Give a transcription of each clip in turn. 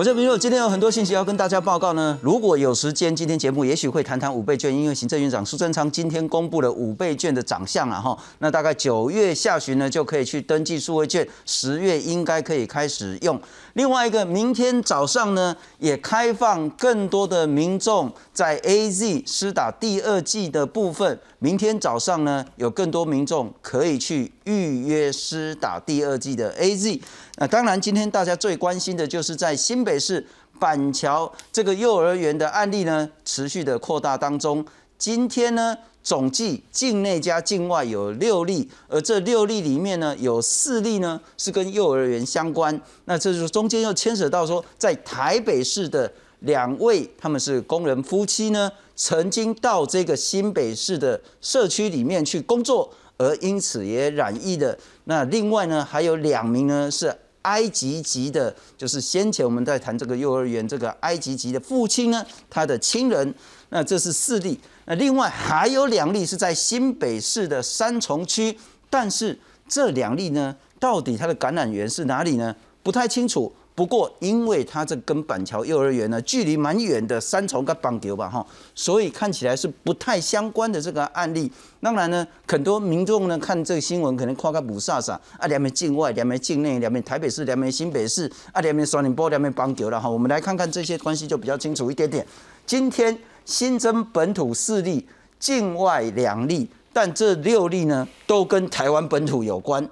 我这朋友今天有很多信息要跟大家报告呢。如果有时间，今天节目也许会谈谈五倍券，因为行政院长苏贞昌今天公布了五倍券的长相了哈。那大概九月下旬呢就可以去登记数位券，十月应该可以开始用。另外一个，明天早上呢也开放更多的民众在 A Z 施打第二剂的部分，明天早上呢有更多民众可以去预约施打第二剂的 A Z。那当然，今天大家最关心的就是在新北市板桥这个幼儿园的案例呢，持续的扩大当中。今天呢，总计境内加境外有六例，而这六例里面呢，有四例呢是跟幼儿园相关。那这就是中间又牵扯到说，在台北市的两位他们是工人夫妻呢，曾经到这个新北市的社区里面去工作，而因此也染疫的。那另外呢，还有两名呢是。埃及籍的，就是先前我们在谈这个幼儿园，这个埃及籍的父亲呢，他的亲人，那这是四例，那另外还有两例是在新北市的三重区，但是这两例呢，到底它的感染源是哪里呢？不太清楚。不过，因为它这跟板桥幼儿园呢距离蛮远的，三重跟板桥吧哈，所以看起来是不太相关的这个案例。当然呢，很多民众呢看这个新闻，可能夸个不飒飒啊，两边境外，两边境内，两边台北市，两边新北市，啊，两边双林波，两边板桥了哈。我们来看看这些关系就比较清楚一点点。今天新增本土四例，境外两例，但这六例呢都跟台湾本土有关。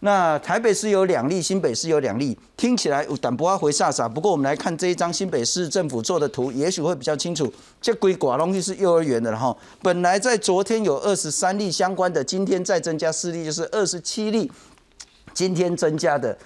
那台北市有两例，新北市有两例，听起来胆不阿回飒飒。不过我们来看这一张新北市政府做的图，也许会比较清楚。这归寡东西是幼儿园的哈，本来在昨天有二十三例相关的，今天再增加四例，就是二十七例。今天增加的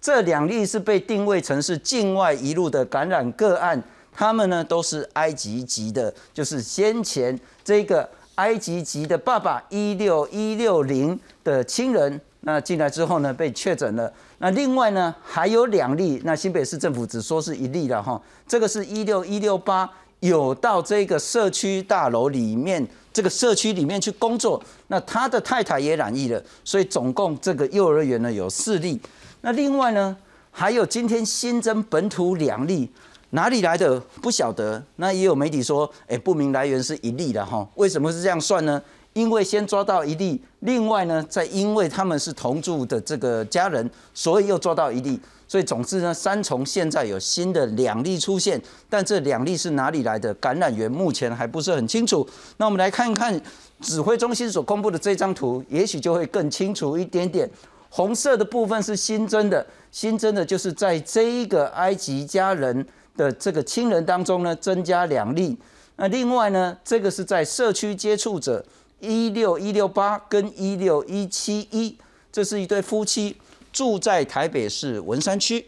这两例是被定位成是境外一路的感染个案，他们呢都是埃及籍的，就是先前这个埃及籍的爸爸一六一六零的亲人。那进来之后呢，被确诊了。那另外呢，还有两例。那新北市政府只说是一例了哈。这个是一六一六八，有到这个社区大楼里面，这个社区里面去工作。那他的太太也染疫了，所以总共这个幼儿园呢有四例。那另外呢，还有今天新增本土两例，哪里来的不晓得。那也有媒体说，哎，不明来源是一例的哈。为什么是这样算呢？因为先抓到一例，另外呢，再因为他们是同住的这个家人，所以又抓到一例。所以总之呢，三重现在有新的两例出现，但这两例是哪里来的感染源，目前还不是很清楚。那我们来看看指挥中心所公布的这张图，也许就会更清楚一点点。红色的部分是新增的，新增的就是在这一个埃及家人的这个亲人当中呢，增加两例。那另外呢，这个是在社区接触者。一六一六八跟一六一七一，这是一对夫妻，住在台北市文山区，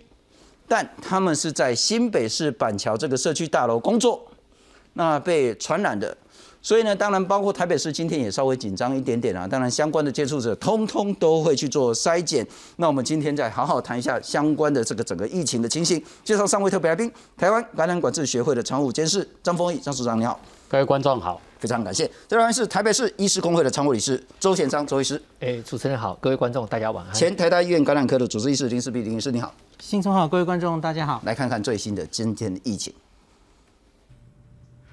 但他们是在新北市板桥这个社区大楼工作，那被传染的，所以呢，当然包括台北市今天也稍微紧张一点点啊，当然相关的接触者通通都会去做筛检。那我们今天再好好谈一下相关的这个整个疫情的情形。介绍三位特别来宾，台湾感染管制学会的常务监事张丰毅张署长，你好。各位观众好。非常感谢。这位是台北市医师工会的常务理事周显章周医师。哎，主持人好，各位观众大家晚安。前台大医院感染科的主治医师林世碧林医师你好。新春好，各位观众大家好。来看看最新的今天的疫情。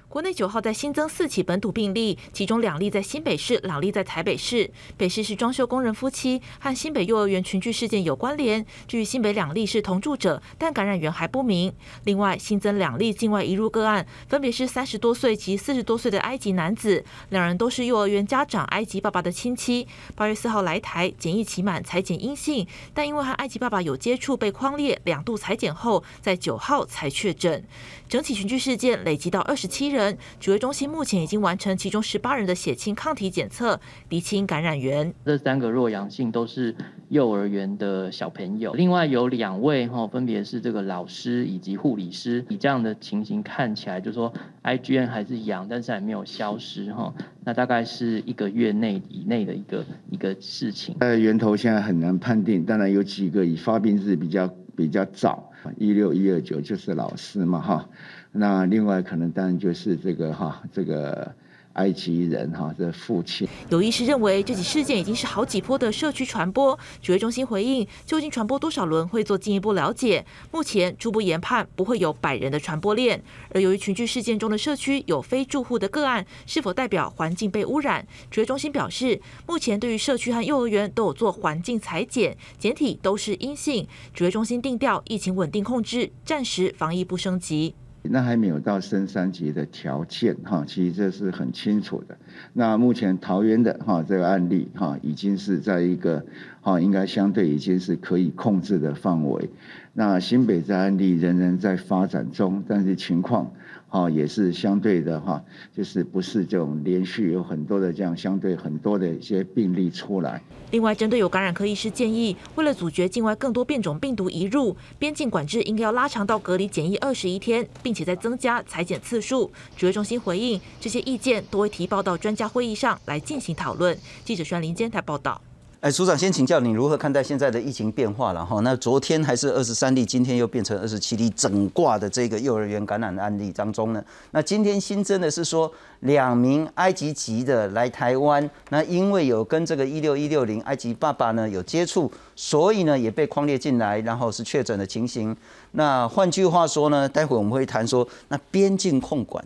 国内九号再新增四起本土病例，其中两例在新北市，两例在台北市。北市是装修工人夫妻，和新北幼儿园群聚事件有关联。至于新北两例是同住者，但感染源还不明。另外新增两例境外移入个案，分别是三十多岁及四十多岁的埃及男子，两人都是幼儿园家长埃及爸爸的亲戚。八月四号来台检疫期满，裁检阴性，但因为和埃及爸爸有接触，被框列，两度裁检后，在九号才确诊。整体群聚事件累积到二十七人，指挥中心目前已经完成其中十八人的血清抗体检测，厘清感染源。这三个弱阳性都是幼儿园的小朋友，另外有两位哈，分别是这个老师以及护理师。以这样的情形看起来，就说 IgN 还是阳，但是还没有消失哈。那大概是一个月内以内的一个一个事情。呃，源头现在很难判定，当然有几个以发病日比较比较早。一六一二九就是老师嘛哈，那另外可能当然就是这个哈这个埃及人哈的父亲。有医师认为，这起事件已经是好几波的社区传播。指挥中心回应，究竟传播多少轮会做进一步了解。目前初步研判不会有百人的传播链。而由于群聚事件中的社区有非住户的个案，是否代表环境被污染？指挥中心表示，目前对于社区和幼儿园都有做环境裁剪，检体都是阴性。指挥中心定调，疫情稳定控制，暂时防疫不升级。那还没有到升三级的条件哈，其实这是很清楚的。那目前桃园的哈这个案例哈，已经是在一个哈应该相对已经是可以控制的范围。那新北这案例仍然在发展中，但是情况。哦，也是相对的哈，就是不是这种连续有很多的这样相对很多的一些病例出来。另外，针对有感染科医师建议，为了阻绝境外更多变种病毒移入，边境管制应该要拉长到隔离检疫二十一天，并且再增加裁剪次数。指挥中心回应，这些意见都会提报到专家会议上来进行讨论。记者宣林监台报道。哎，署长先请教你如何看待现在的疫情变化了哈？那昨天还是二十三例，今天又变成二十七例，整挂的这个幼儿园感染案例当中呢？那今天新增的是说两名埃及籍的来台湾，那因为有跟这个一六一六零埃及爸爸呢有接触，所以呢也被框列进来，然后是确诊的情形。那换句话说呢，待会我们会谈说，那边境控管。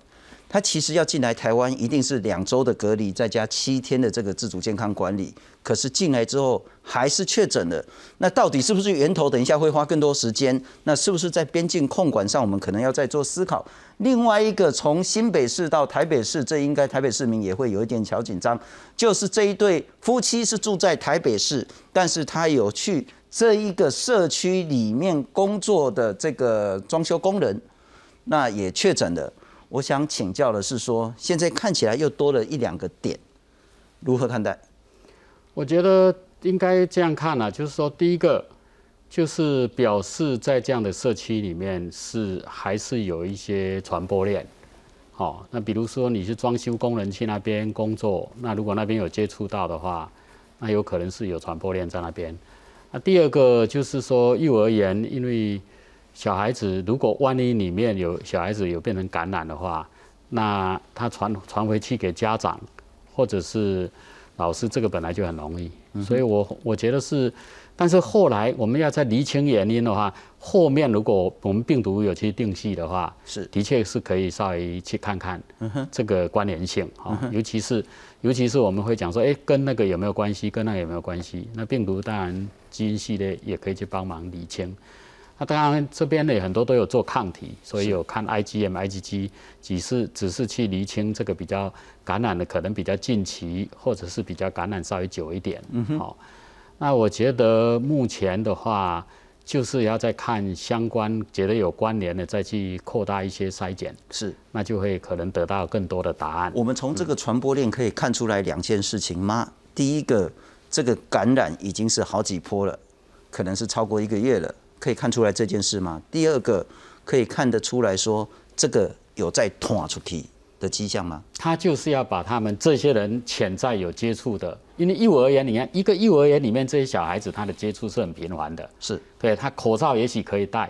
他其实要进来台湾，一定是两周的隔离，再加七天的这个自主健康管理。可是进来之后还是确诊了，那到底是不是源头？等一下会花更多时间。那是不是在边境控管上，我们可能要再做思考？另外一个，从新北市到台北市，这应该台北市民也会有一点小紧张。就是这一对夫妻是住在台北市，但是他有去这一个社区里面工作的这个装修工人，那也确诊了。我想请教的是，说现在看起来又多了一两个点，如何看待？我觉得应该这样看啊，就是说，第一个就是表示在这样的社区里面是还是有一些传播链。好，那比如说你是装修工人去那边工作，那如果那边有接触到的话，那有可能是有传播链在那边。那第二个就是说幼儿园，因为小孩子如果万一里面有小孩子有变成感染的话，那他传传回去给家长或者是老师，这个本来就很容易。所以我我觉得是，但是后来我们要再厘清原因的话，后面如果我们病毒有去定系的话，是的确是可以稍微去看看这个关联性啊，尤其是尤其是我们会讲说，哎，跟那个有没有关系，跟那个有没有关系？那病毒当然基因系列也可以去帮忙厘清。那当然，这边呢很多都有做抗体，所以有看 IgM、IgG，只是只是去厘清这个比较感染的可能比较近期，或者是比较感染稍微久一点。嗯哼。好，那我觉得目前的话，就是要再看相关觉得有关联的，再去扩大一些筛检。是。那就会可能得到更多的答案。我们从这个传播链可以看出来两件事情吗？第一个，这个感染已经是好几波了，可能是超过一个月了。可以看出来这件事吗？第二个，可以看得出来说这个有在拖出去的迹象吗？他就是要把他们这些人潜在有接触的，因为幼儿园你看一个幼儿园里面这些小孩子，他的接触是很频繁的，是对他口罩也许可以戴，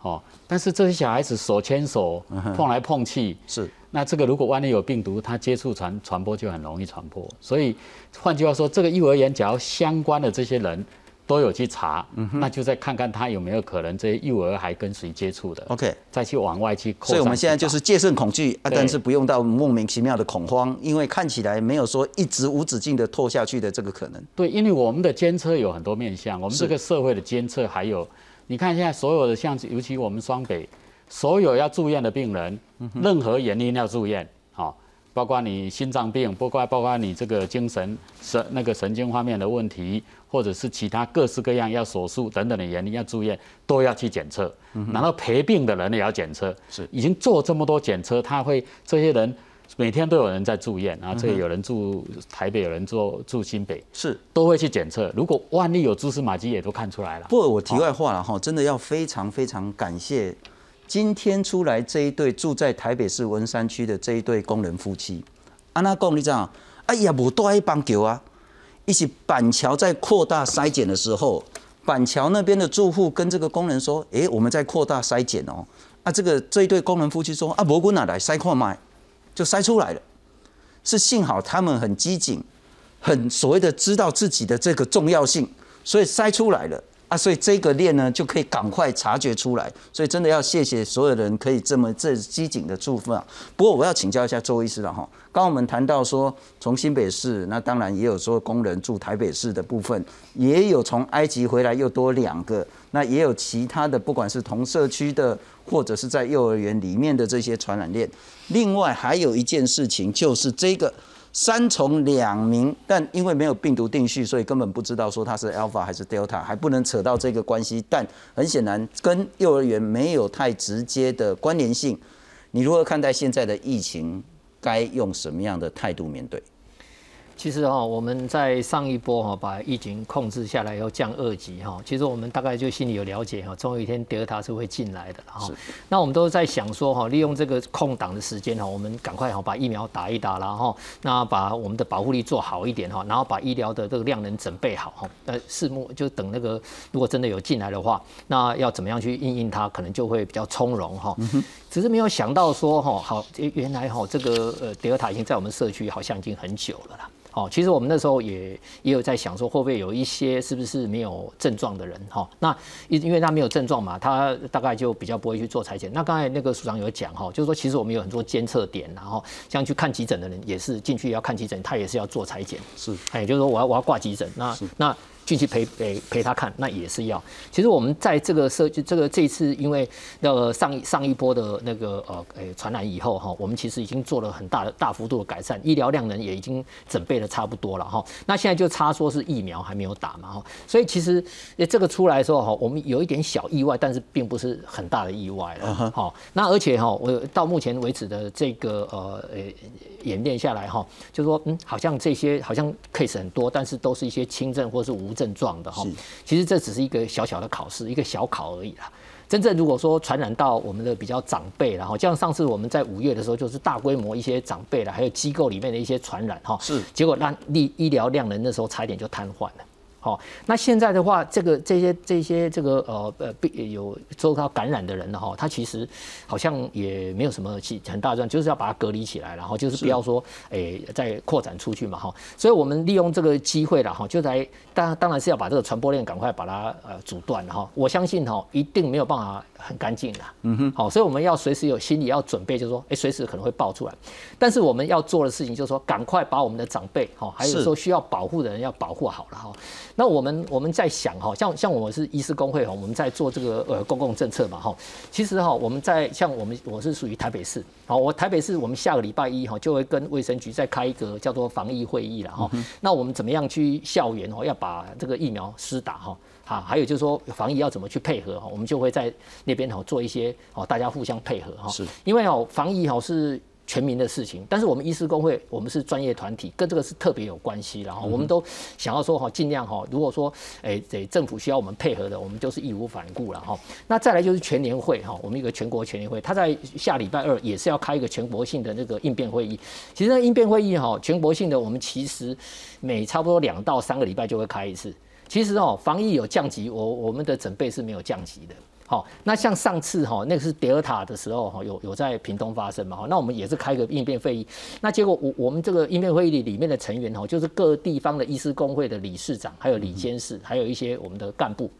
哦，但是这些小孩子手牵手碰来碰去，是那这个如果万一有病毒，他接触传传播就很容易传播。所以换句话说，这个幼儿园只要相关的这些人。都有去查，那就再看看他有没有可能这些幼儿还跟谁接触的。OK，再去往外去。所以我们现在就是戒慎恐惧啊，但是不用到莫名其妙的恐慌，因为看起来没有说一直无止境的拖下去的这个可能。对，因为我们的监测有很多面向，我们这个社会的监测还有，你看现在所有的像，尤其我们双北，所有要住院的病人，任何原因要住院，好。包括你心脏病，包括包括你这个精神神那个神经方面的问题，或者是其他各式各样要手术等等的原因要住院，都要去检测。然后陪病的人也要检测。是，已经做这么多检测，他会这些人每天都有人在住院，然后这有人住台北，有人住住新北，是都会去检测。如果万一有蛛丝马迹，也都看出来了。不过我题外话了哈，真的要非常非常感谢。今天出来这一对住在台北市文山区的这一对工人夫妻，安娜讲你知道？哎呀，无带一帮球啊！一起板桥在扩大筛检的时候，板桥那边的住户跟这个工人说：“哎，我们在扩大筛检哦。”啊，这个这一对工人夫妻说：“啊，蘑菇哪来筛矿卖，就筛出来了。”是幸好他们很机警，很所谓的知道自己的这个重要性，所以筛出来了。啊，所以这个链呢就可以赶快察觉出来，所以真的要谢谢所有人可以这么这机警的处分啊。不过我要请教一下周医师了哈，刚刚我们谈到说从新北市，那当然也有说工人住台北市的部分，也有从埃及回来又多两个，那也有其他的，不管是同社区的或者是在幼儿园里面的这些传染链。另外还有一件事情就是这个。三重两名，但因为没有病毒定序，所以根本不知道说它是 Alpha 还是 Delta，还不能扯到这个关系。但很显然，跟幼儿园没有太直接的关联性。你如何看待现在的疫情？该用什么样的态度面对？其实哈，我们在上一波哈把疫情控制下来，要降二级哈。其实我们大概就心里有了解哈，总有一天德尔塔是会进来的哈。那我们都在想说哈，利用这个空档的时间哈，我们赶快哈把疫苗打一打然后那把我们的保护力做好一点哈，然后把医疗的这个量能准备好哈。那，拭目就等那个如果真的有进来的话，那要怎么样去应应它，可能就会比较从容哈。只是没有想到说哈，好原来哈这个呃德尔塔已经在我们社区好像已经很久了啦。哦，其实我们那时候也也有在想说，会不会有一些是不是没有症状的人哈？那因因为他没有症状嘛，他大概就比较不会去做裁剪。那刚才那个署长有讲哈，就是说其实我们有很多监测点，然后像去看急诊的人也是进去要看急诊，他也是要做裁剪。是，哎，就是说我要我要挂急诊，那那。进去陪陪陪他看，那也是要。其实我们在这个社，这个这一次因为那个上上一波的那个呃诶传染以后哈，我们其实已经做了很大的大幅度的改善，医疗量能也已经准备的差不多了哈。那现在就差说是疫苗还没有打嘛哈，所以其实这个出来的时候哈，我们有一点小意外，但是并不是很大的意外了。好，那而且哈，我到目前为止的这个呃呃演练下来哈，就说嗯，好像这些好像 case 很多，但是都是一些轻症或是无。症状的哈，其实这只是一个小小的考试，一个小考而已啦。真正如果说传染到我们的比较长辈然后像上次我们在五月的时候，就是大规模一些长辈了，还有机构里面的一些传染哈，是结果让医医疗量能那时候差一点就瘫痪了。好，那现在的话，这个这些这些这个呃呃被有受到感染的人呢，哈，他其实好像也没有什么很很大状，就是要把它隔离起来，然后就是不要说诶再扩展出去嘛，哈。所以我们利用这个机会了，哈，就来当当然是要把这个传播链赶快把它呃阻断，哈。我相信哈，一定没有办法很干净的，嗯哼。好，所以我们要随时有心理要准备，就是说，哎，随时可能会爆出来。但是我们要做的事情就是说，赶快把我们的长辈，哈，还有说需要保护的人要保护好了，哈。那我们我们在想哈，像像我是医师工会哈，我们在做这个呃公共政策嘛哈。其实哈，我们在像我们我是属于台北市，好，我台北市我们下个礼拜一哈就会跟卫生局再开一个叫做防疫会议了哈。那我们怎么样去校园哦，要把这个疫苗施打哈？好，还有就是说防疫要怎么去配合哈？我们就会在那边哈做一些哦，大家互相配合哈。是，因为哦防疫哈是。全民的事情，但是我们医师工会，我们是专业团体，跟这个是特别有关系。然后我们都想要说哈，尽量哈，如果说诶，这政府需要我们配合的，我们就是义无反顾了哈。那再来就是全年会哈，我们一个全国全年会，他在下礼拜二也是要开一个全国性的那个应变会议。其实那应变会议哈，全国性的我们其实每差不多两到三个礼拜就会开一次。其实哦，防疫有降级，我我们的准备是没有降级的。好，那像上次哈，那个是德尔塔的时候哈，有有在屏东发生嘛？哈，那我们也是开个应变会议，那结果我我们这个应变会议里面的成员哈，就是各地方的医师工会的理事长，还有李监事，还有一些我们的干部。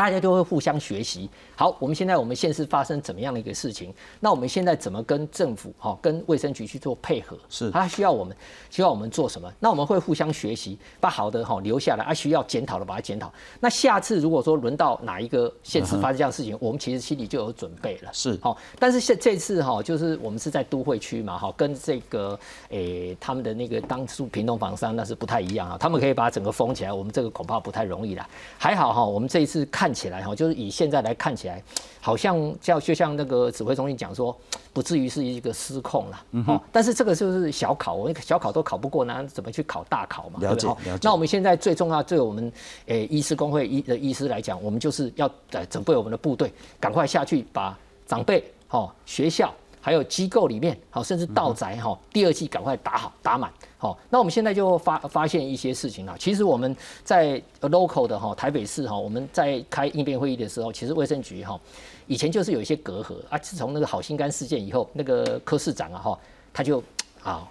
大家就会互相学习。好，我们现在我们县市发生怎么样的一个事情？那我们现在怎么跟政府、哈跟卫生局去做配合？是，他需要我们，需要我们做什么？那我们会互相学习，把好的哈留下来，啊需要检讨的把它检讨。那下次如果说轮到哪一个县市发生这样的事情，我们其实心里就有准备了。是，好，但是现这次哈，就是我们是在都会区嘛，哈，跟这个诶他们的那个当初平东房山那是不太一样啊，他们可以把整个封起来，我们这个恐怕不太容易啦。还好哈，我们这一次看。看起来哈，就是以现在来看起来，好像叫就像那个指挥中心讲说，不至于是一个失控了。哦，但是这个就是小考，我们小考都考不过，那怎么去考大考嘛？了解，了解。那我们现在最重要，对我们诶医师工会医的医师来讲，我们就是要呃准备我们的部队，赶快下去把长辈、哦学校还有机构里面，好甚至道宅哈，第二季赶快打好打满。好，那我们现在就发发现一些事情了。其实我们在 local 的哈台北市哈，我们在开应变会议的时候，其实卫生局哈以前就是有一些隔阂啊。自从那个好心肝事件以后，那个柯市长啊哈他就啊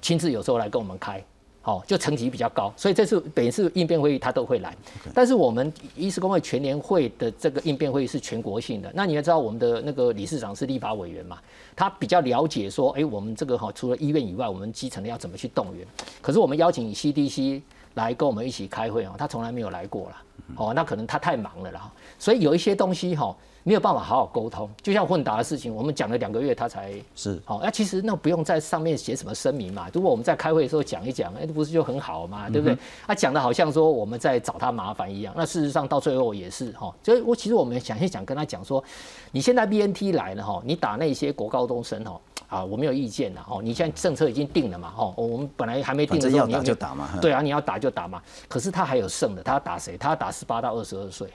亲自有时候来跟我们开。哦，就层级比较高，所以这次每次应变会议他都会来。但是我们医师工会全年会的这个应变会议是全国性的，那你要知道我们的那个理事长是立法委员嘛，他比较了解说，哎，我们这个哈除了医院以外，我们基层的要怎么去动员。可是我们邀请 CDC 来跟我们一起开会哦，他从来没有来过了。哦，那可能他太忙了啦。所以有一些东西哈。没有办法好好沟通，就像混打的事情，我们讲了两个月，他才是好。那其实那不用在上面写什么声明嘛。如果我们在开会的时候讲一讲，哎，不是就很好嘛，对不对？他讲的好像说我们在找他麻烦一样。那事实上到最后也是哈。所以我其实我们想一想跟他讲说，你现在 BNT 来了哈，你打那些国高中生哈啊，我没有意见的哦。你现在政策已经定了嘛哈，我们本来还没定的时候，你要打就打嘛。对啊，你要打就打嘛。可是他还有剩的，他要打谁？他要打十八到二十二岁。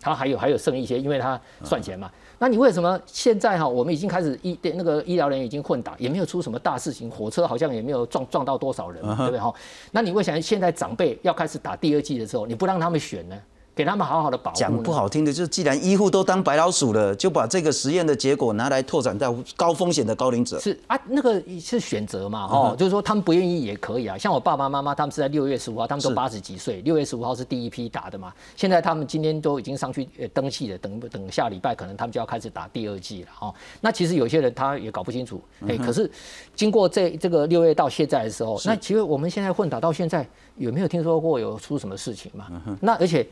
他还有还有剩一些，因为他算钱嘛。那你为什么现在哈，我们已经开始医那个医疗人员已经混打，也没有出什么大事情，火车好像也没有撞撞到多少人，对不对哈？那你为什么现在长辈要开始打第二季的时候，你不让他们选呢？给他们好好的保护。讲不好听的，就是既然医护都当白老鼠了，就把这个实验的结果拿来拓展到高风险的高龄者。是啊，那个是选择嘛，哦，就是说他们不愿意也可以啊。像我爸爸妈妈，他们是在六月十五号，他们都八十几岁，六月十五号是第一批打的嘛。现在他们今天都已经上去登记了，等等下礼拜可能他们就要开始打第二剂了哦。那其实有些人他也搞不清楚，哎，可是经过这这个六月到现在的时候，那其实我们现在混打到现在有没有听说过有出什么事情嘛？那而且。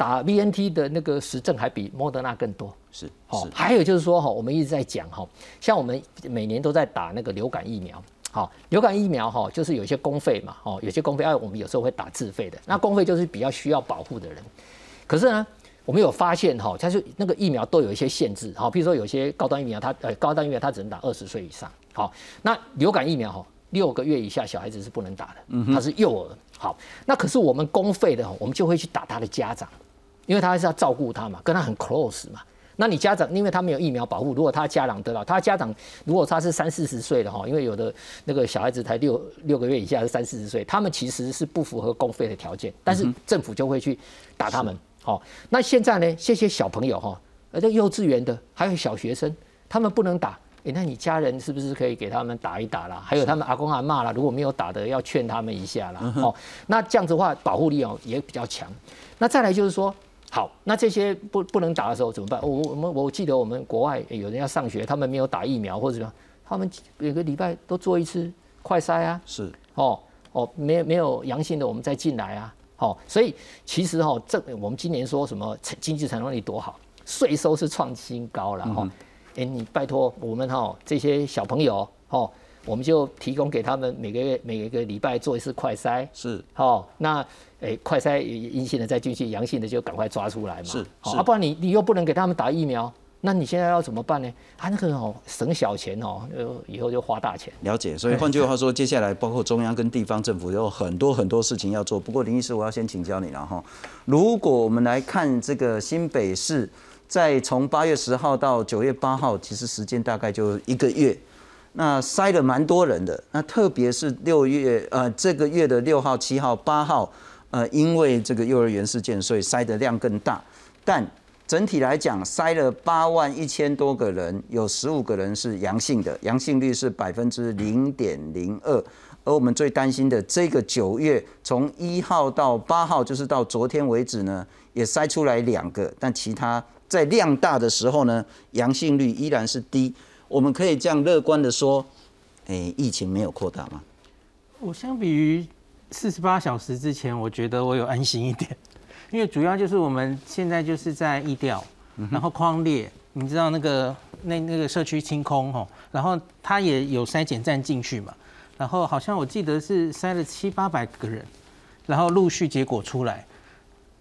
打 VNT 的那个实证还比莫德纳更多，是，哦，还有就是说哈，我们一直在讲哈，像我们每年都在打那个流感疫苗，好，流感疫苗哈，就是有些公费嘛，哦，有些公费，哎，我们有时候会打自费的，那公费就是比较需要保护的人，可是呢，我们有发现哈，它是那个疫苗都有一些限制，好，比如说有些高端疫苗，它呃高端疫苗它只能打二十岁以上，好，那流感疫苗哈，六个月以下小孩子是不能打的，它是幼儿，好，那可是我们公费的，我们就会去打他的家长。因为他还是要照顾他嘛，跟他很 close 嘛。那你家长，因为他没有疫苗保护，如果他家长得到，他家长如果他是三四十岁的哈，因为有的那个小孩子才六六个月以下是三四十岁，他们其实是不符合公费的条件，但是政府就会去打他们。好，那现在呢，这些小朋友哈，而且幼稚园的还有小学生，他们不能打，哎，那你家人是不是可以给他们打一打啦？还有他们阿公阿妈啦，如果没有打的，要劝他们一下啦。哦，那这样子的话，保护力哦也比较强。那再来就是说。好，那这些不不能打的时候怎么办？我我们我记得我们国外有人要上学，他们没有打疫苗或者什么，他们每个礼拜都做一次快筛啊。是哦哦，没没有阳性的我们再进来啊。好，所以其实哈，这我们今年说什么经济成长力多好，税收是创新高了哈。哎，你拜托我们哈这些小朋友哦。我们就提供给他们每个月每个礼拜做一次快筛，是，好，那诶快筛阴性的再进去，阳性的就赶快抓出来嘛，是，啊，不然你你又不能给他们打疫苗，那你现在要怎么办呢？啊，那个哦省小钱哦，呃以后就花大钱。了解，所以换句话说，接下来包括中央跟地方政府有很多很多事情要做。不过林医师，我要先请教你了哈，如果我们来看这个新北市，在从八月十号到九月八号，其实时间大概就一个月。那塞了蛮多人的，那特别是六月呃这个月的六号、七号、八号，呃因为这个幼儿园事件，所以塞的量更大。但整体来讲，塞了八万一千多个人，有十五个人是阳性的，阳性率是百分之零点零二。而我们最担心的这个九月，从一号到八号，就是到昨天为止呢，也塞出来两个，但其他在量大的时候呢，阳性率依然是低。我们可以这样乐观的说，诶，疫情没有扩大吗？我相比于四十八小时之前，我觉得我有安心一点，因为主要就是我们现在就是在疫调，然后框列，你知道那个那那个社区清空吼，然后他也有筛检站进去嘛，然后好像我记得是筛了七八百个人，然后陆续结果出来，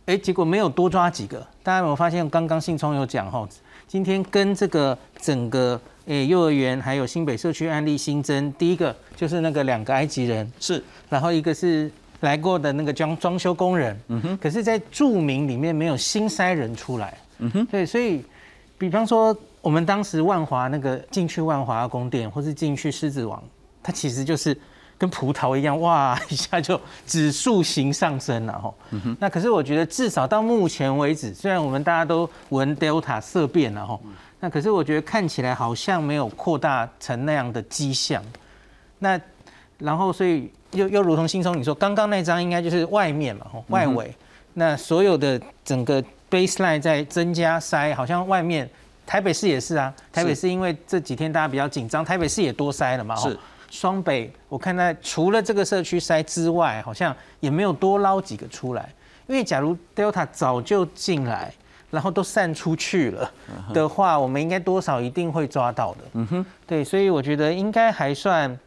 哎，结果没有多抓几个，大家有没有发现？刚刚信聪有讲吼，今天跟这个整个。诶，幼儿园还有新北社区案例新增，第一个就是那个两个埃及人。是，然后一个是来过的那个装装修工人，嗯哼，可是，在著名里面没有新塞人出来，嗯哼，对，所以，比方说我们当时万华那个进去万华宫殿，或是进去狮子王，它其实就是跟葡萄一样，哇，一下就指数型上升了哈，嗯，那可是我觉得至少到目前为止，虽然我们大家都闻 Delta 色变了哈。那可是我觉得看起来好像没有扩大成那样的迹象。那然后所以又又如同新松你说，刚刚那张应该就是外面嘛，吼外围，那所有的整个 baseline 在增加塞，好像外面台北市也是啊，台北市因为这几天大家比较紧张，台北市也多塞了嘛，是双北，我看在除了这个社区筛之外，好像也没有多捞几个出来。因为假如 Delta 早就进来，然后都散出去了的话，我们应该多少一定会抓到的。嗯哼，对，所以我觉得应该还算，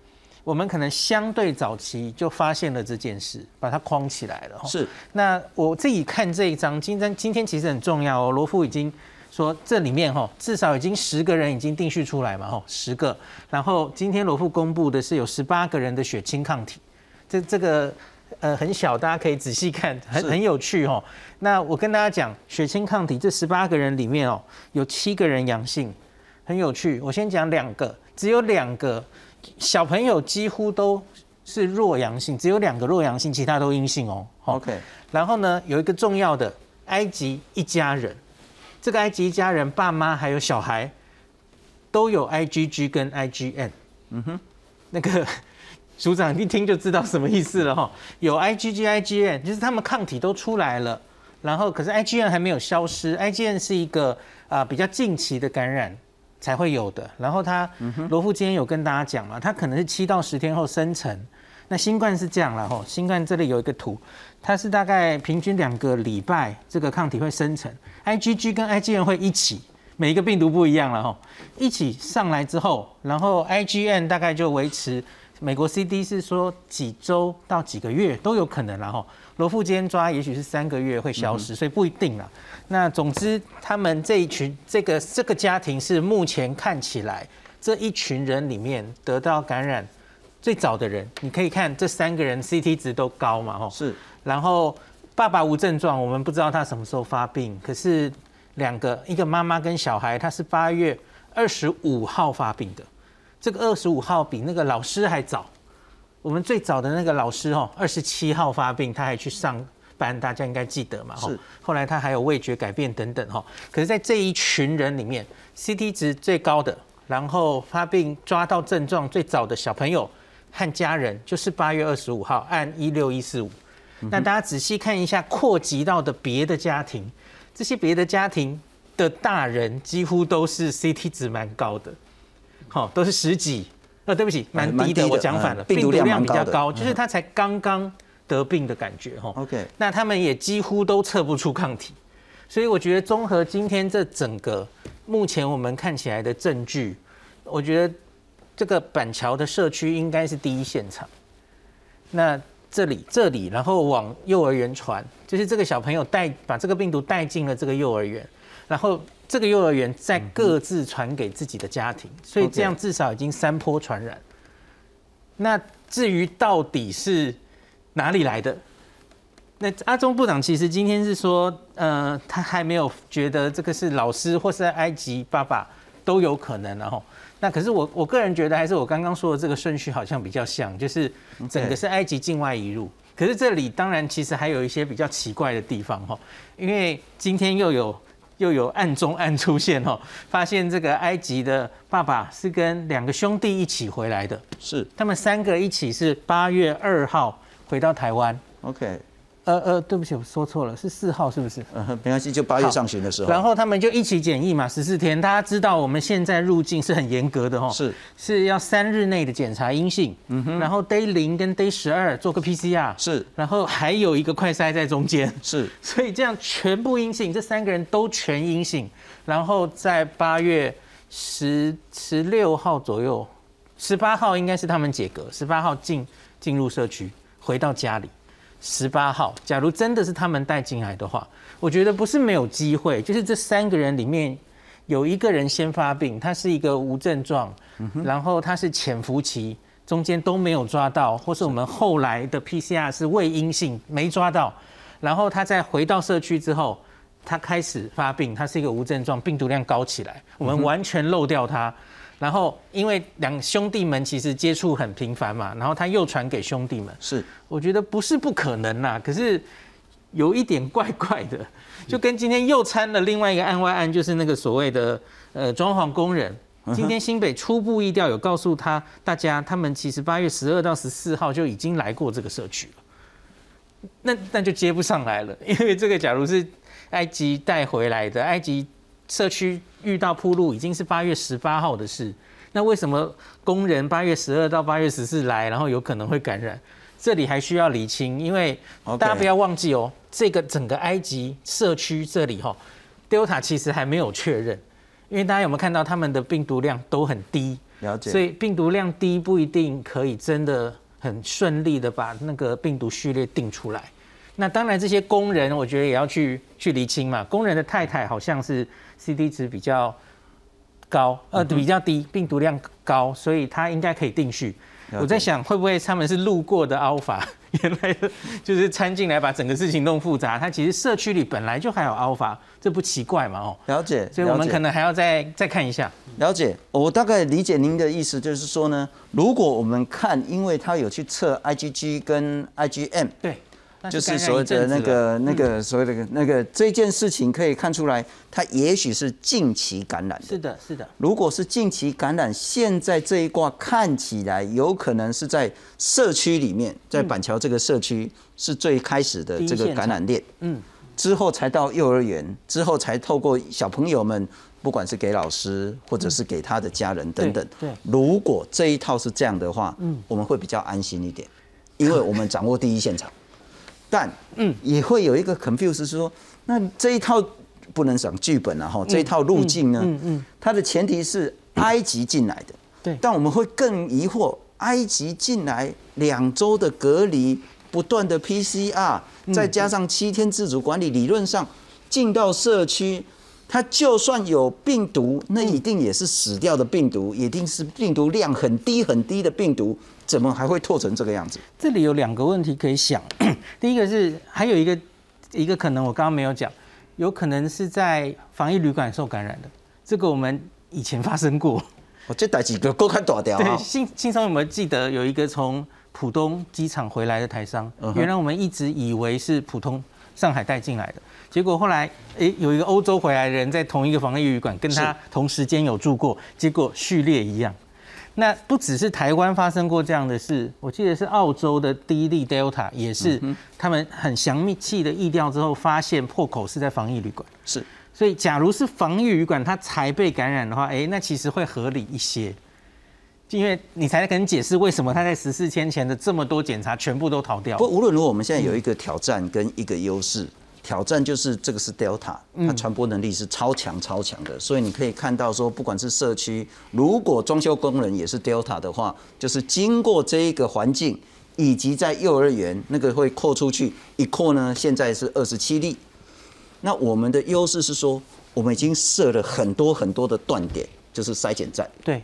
我们可能相对早期就发现了这件事，把它框起来了。是那我自己看这一张，今天今天其实很重要哦。罗夫已经说这里面哈，至少已经十个人已经定序出来嘛，哈，十个。然后今天罗富公布的是有十八个人的血清抗体，这这个呃很小，大家可以仔细看，很很有趣哦。那我跟大家讲，血清抗体这十八个人里面哦，有七个人阳性，很有趣。我先讲两个，只有两个小朋友几乎都是弱阳性，只有两个弱阳性，其他都阴性哦。哦 OK，然后呢，有一个重要的埃及一家人，这个埃及一家人爸妈还有小孩都有 IgG 跟 IgN。嗯哼，那个 组长一听就知道什么意思了哈。有 IgG、IgN，就是他们抗体都出来了，然后可是 IgN 还没有消失。IgN 是一个啊、比较近期的感染才会有的。然后他罗富今天有跟大家讲嘛，他可能是七到十天后生成。那新冠是这样了哈，新冠这里有一个图，它是大概平均两个礼拜，这个抗体会生成，IgG 跟 IgN 会一起，每一个病毒不一样了哈，一起上来之后，然后 IgN 大概就维持，美国 CD 是说几周到几个月都有可能了哈，罗富今天抓也许是三个月会消失，所以不一定了。那总之，他们这一群这个这个家庭是目前看起来这一群人里面得到感染最早的人，你可以看这三个人 CT 值都高嘛，吼，是。然后爸爸无症状，我们不知道他什么时候发病，可是两个一个妈妈跟小孩，他是八月二十五号发病的，这个二十五号比那个老师还早，我们最早的那个老师哦，二十七号发病，他还去上班，大家应该记得嘛，吼。是。后来他还有味觉改变等等哈，可是，在这一群人里面，CT 值最高的，然后发病抓到症状最早的小朋友和家人，就是八月二十五号，按一六一四五。那大家仔细看一下，扩及到的别的家庭，这些别的家庭的大人几乎都是 CT 值蛮高的，好、都是十几，呃，对不起，蛮低的，我讲反了，嗯病毒量比较高，就是他才刚刚得病的感觉，哈。OK，那他们也几乎都测不出抗体，所以我觉得综合今天这整个目前我们看起来的证据，我觉得这个板桥的社区应该是第一现场。那这里这里，然后往幼儿园传，就是这个小朋友带把这个病毒带进了这个幼儿园，然后这个幼儿园再各自传给自己的家庭，所以这样至少已经三波传染。那至于到底是哪里来的？那阿中部长其实今天是说，呃，他还没有觉得这个是老师或是在埃及爸爸都有可能，然后，那可是我我个人觉得还是我刚刚说的这个顺序好像比较像，就是整个是埃及境外移入。可是这里当然其实还有一些比较奇怪的地方哈，因为今天又有又有暗中暗出现哦，发现这个埃及的爸爸是跟两个兄弟一起回来的，是他们三个一起是八月二号回到台湾。OK，呃呃，对不起，我说错了，是四号是不是？嗯，没关系，就八月上旬的时候，然后他们就一起检疫嘛，十四天。大家知道我们现在入境是很严格的哦，是是要三日内的检查阴性，嗯哼，然后 day 零跟 day 十二做个 PCR，是然后还有一个快筛在中间，是 所以这样全部阴性，这三个人都全阴性，然后在八月十十六号左右，十八号应该是他们解隔，十八号进进入社区，回到家里。十八号，假如真的是他们带进来的话，我觉得不是没有机会，就是这三个人里面有一个人先发病，他是一个无症状，然后他是潜伏期，中间都没有抓到，或是我们后来的 PCR 是未阴性没抓到，然后他再回到社区之后，他开始发病，他是一个无症状，病毒量高起来，我们完全漏掉他。然后，因为两兄弟们其实接触很频繁嘛，然后他又传给兄弟们，是。我觉得不是不可能啦，可是有一点怪怪的，就跟今天又掺了另外一个案外案，就是那个所谓的呃装潢工人，今天新北初步意调有告诉他大家，他们其实八月十二到十四号就已经来过这个社区了，那那就接不上来了，因为这个假如是埃及带回来的，埃及社区遇到铺路已经是八月十八号的事，那为什么工人八月十二到八月十四来，然后有可能会感染？这里还需要理清，因为大家不要忘记哦，这个整个埃及社区这里哈，Delta 其实还没有确认。因为大家有没有看到他们的病毒量都很低，了解，所以病毒量低不一定可以真的很顺利的把那个病毒序列定出来。那当然这些工人我觉得也要去去厘清嘛。工人的太太好像是 C D 值比较高，呃比较低，病毒量高，所以它应该可以定序。我在想会不会他们是路过的 Alpha，原来就是掺进来把整个事情弄复杂。它其实社区里本来就还有 Alpha，这不奇怪嘛？哦，了解。所以我们可能还要再再看一下。了解，我大概理解您的意思，就是说呢，如果我们看，因为它有去测 IgG 跟 IgM，对。就是所谓的那个、那个所谓的那个这件事情，可以看出来，它也许是近期感染的。是的，是的。如果是近期感染，现在这一卦看起来有可能是在社区里面，在板桥这个社区是最开始的这个感染链。嗯。之后才到幼儿园，之后才透过小朋友们，不管是给老师或者是给他的家人等等。对。如果这一套是这样的话，嗯，我们会比较安心一点，因为我们掌握第一现场。但嗯，也会有一个 confuse 是说，那这一套不能讲剧本啊，哈，这一套路径呢，嗯嗯，它的前提是埃及进来的，对，但我们会更疑惑，埃及进来两周的隔离，不断的 PCR，再加上七天自主管理，理论上进到社区，它就算有病毒，那一定也是死掉的病毒，一定是病毒量很低很低的病毒。怎么还会拓成这个样子？这里有两个问题可以想。第一个是还有一个一个可能，我刚刚没有讲，有可能是在防疫旅馆受感染的。这个我们以前发生过。我这带几个够看大掉对，新新松有没有记得有一个从浦东机场回来的台商？原来我们一直以为是普通上海带进来的，结果后来诶有一个欧洲回来的人在同一个防疫旅馆跟他同时间有住过，结果序列一样。那不只是台湾发生过这样的事，我记得是澳洲的第一例 Delta 也是，他们很详密气的疫调之后，发现破口是在防疫旅馆。是，所以假如是防疫旅馆它才被感染的话，哎，那其实会合理一些，因为你才能解释为什么他在十四天前的这么多检查全部都逃掉。不，无论如何，我们现在有一个挑战跟一个优势。挑战就是这个是 Delta，它传播能力是超强超强的，所以你可以看到说，不管是社区，如果装修工人也是 Delta 的话，就是经过这一个环境，以及在幼儿园那个会扩出去，一扩呢，现在是二十七例。那我们的优势是说，我们已经设了很多很多的断点，就是筛检站。对。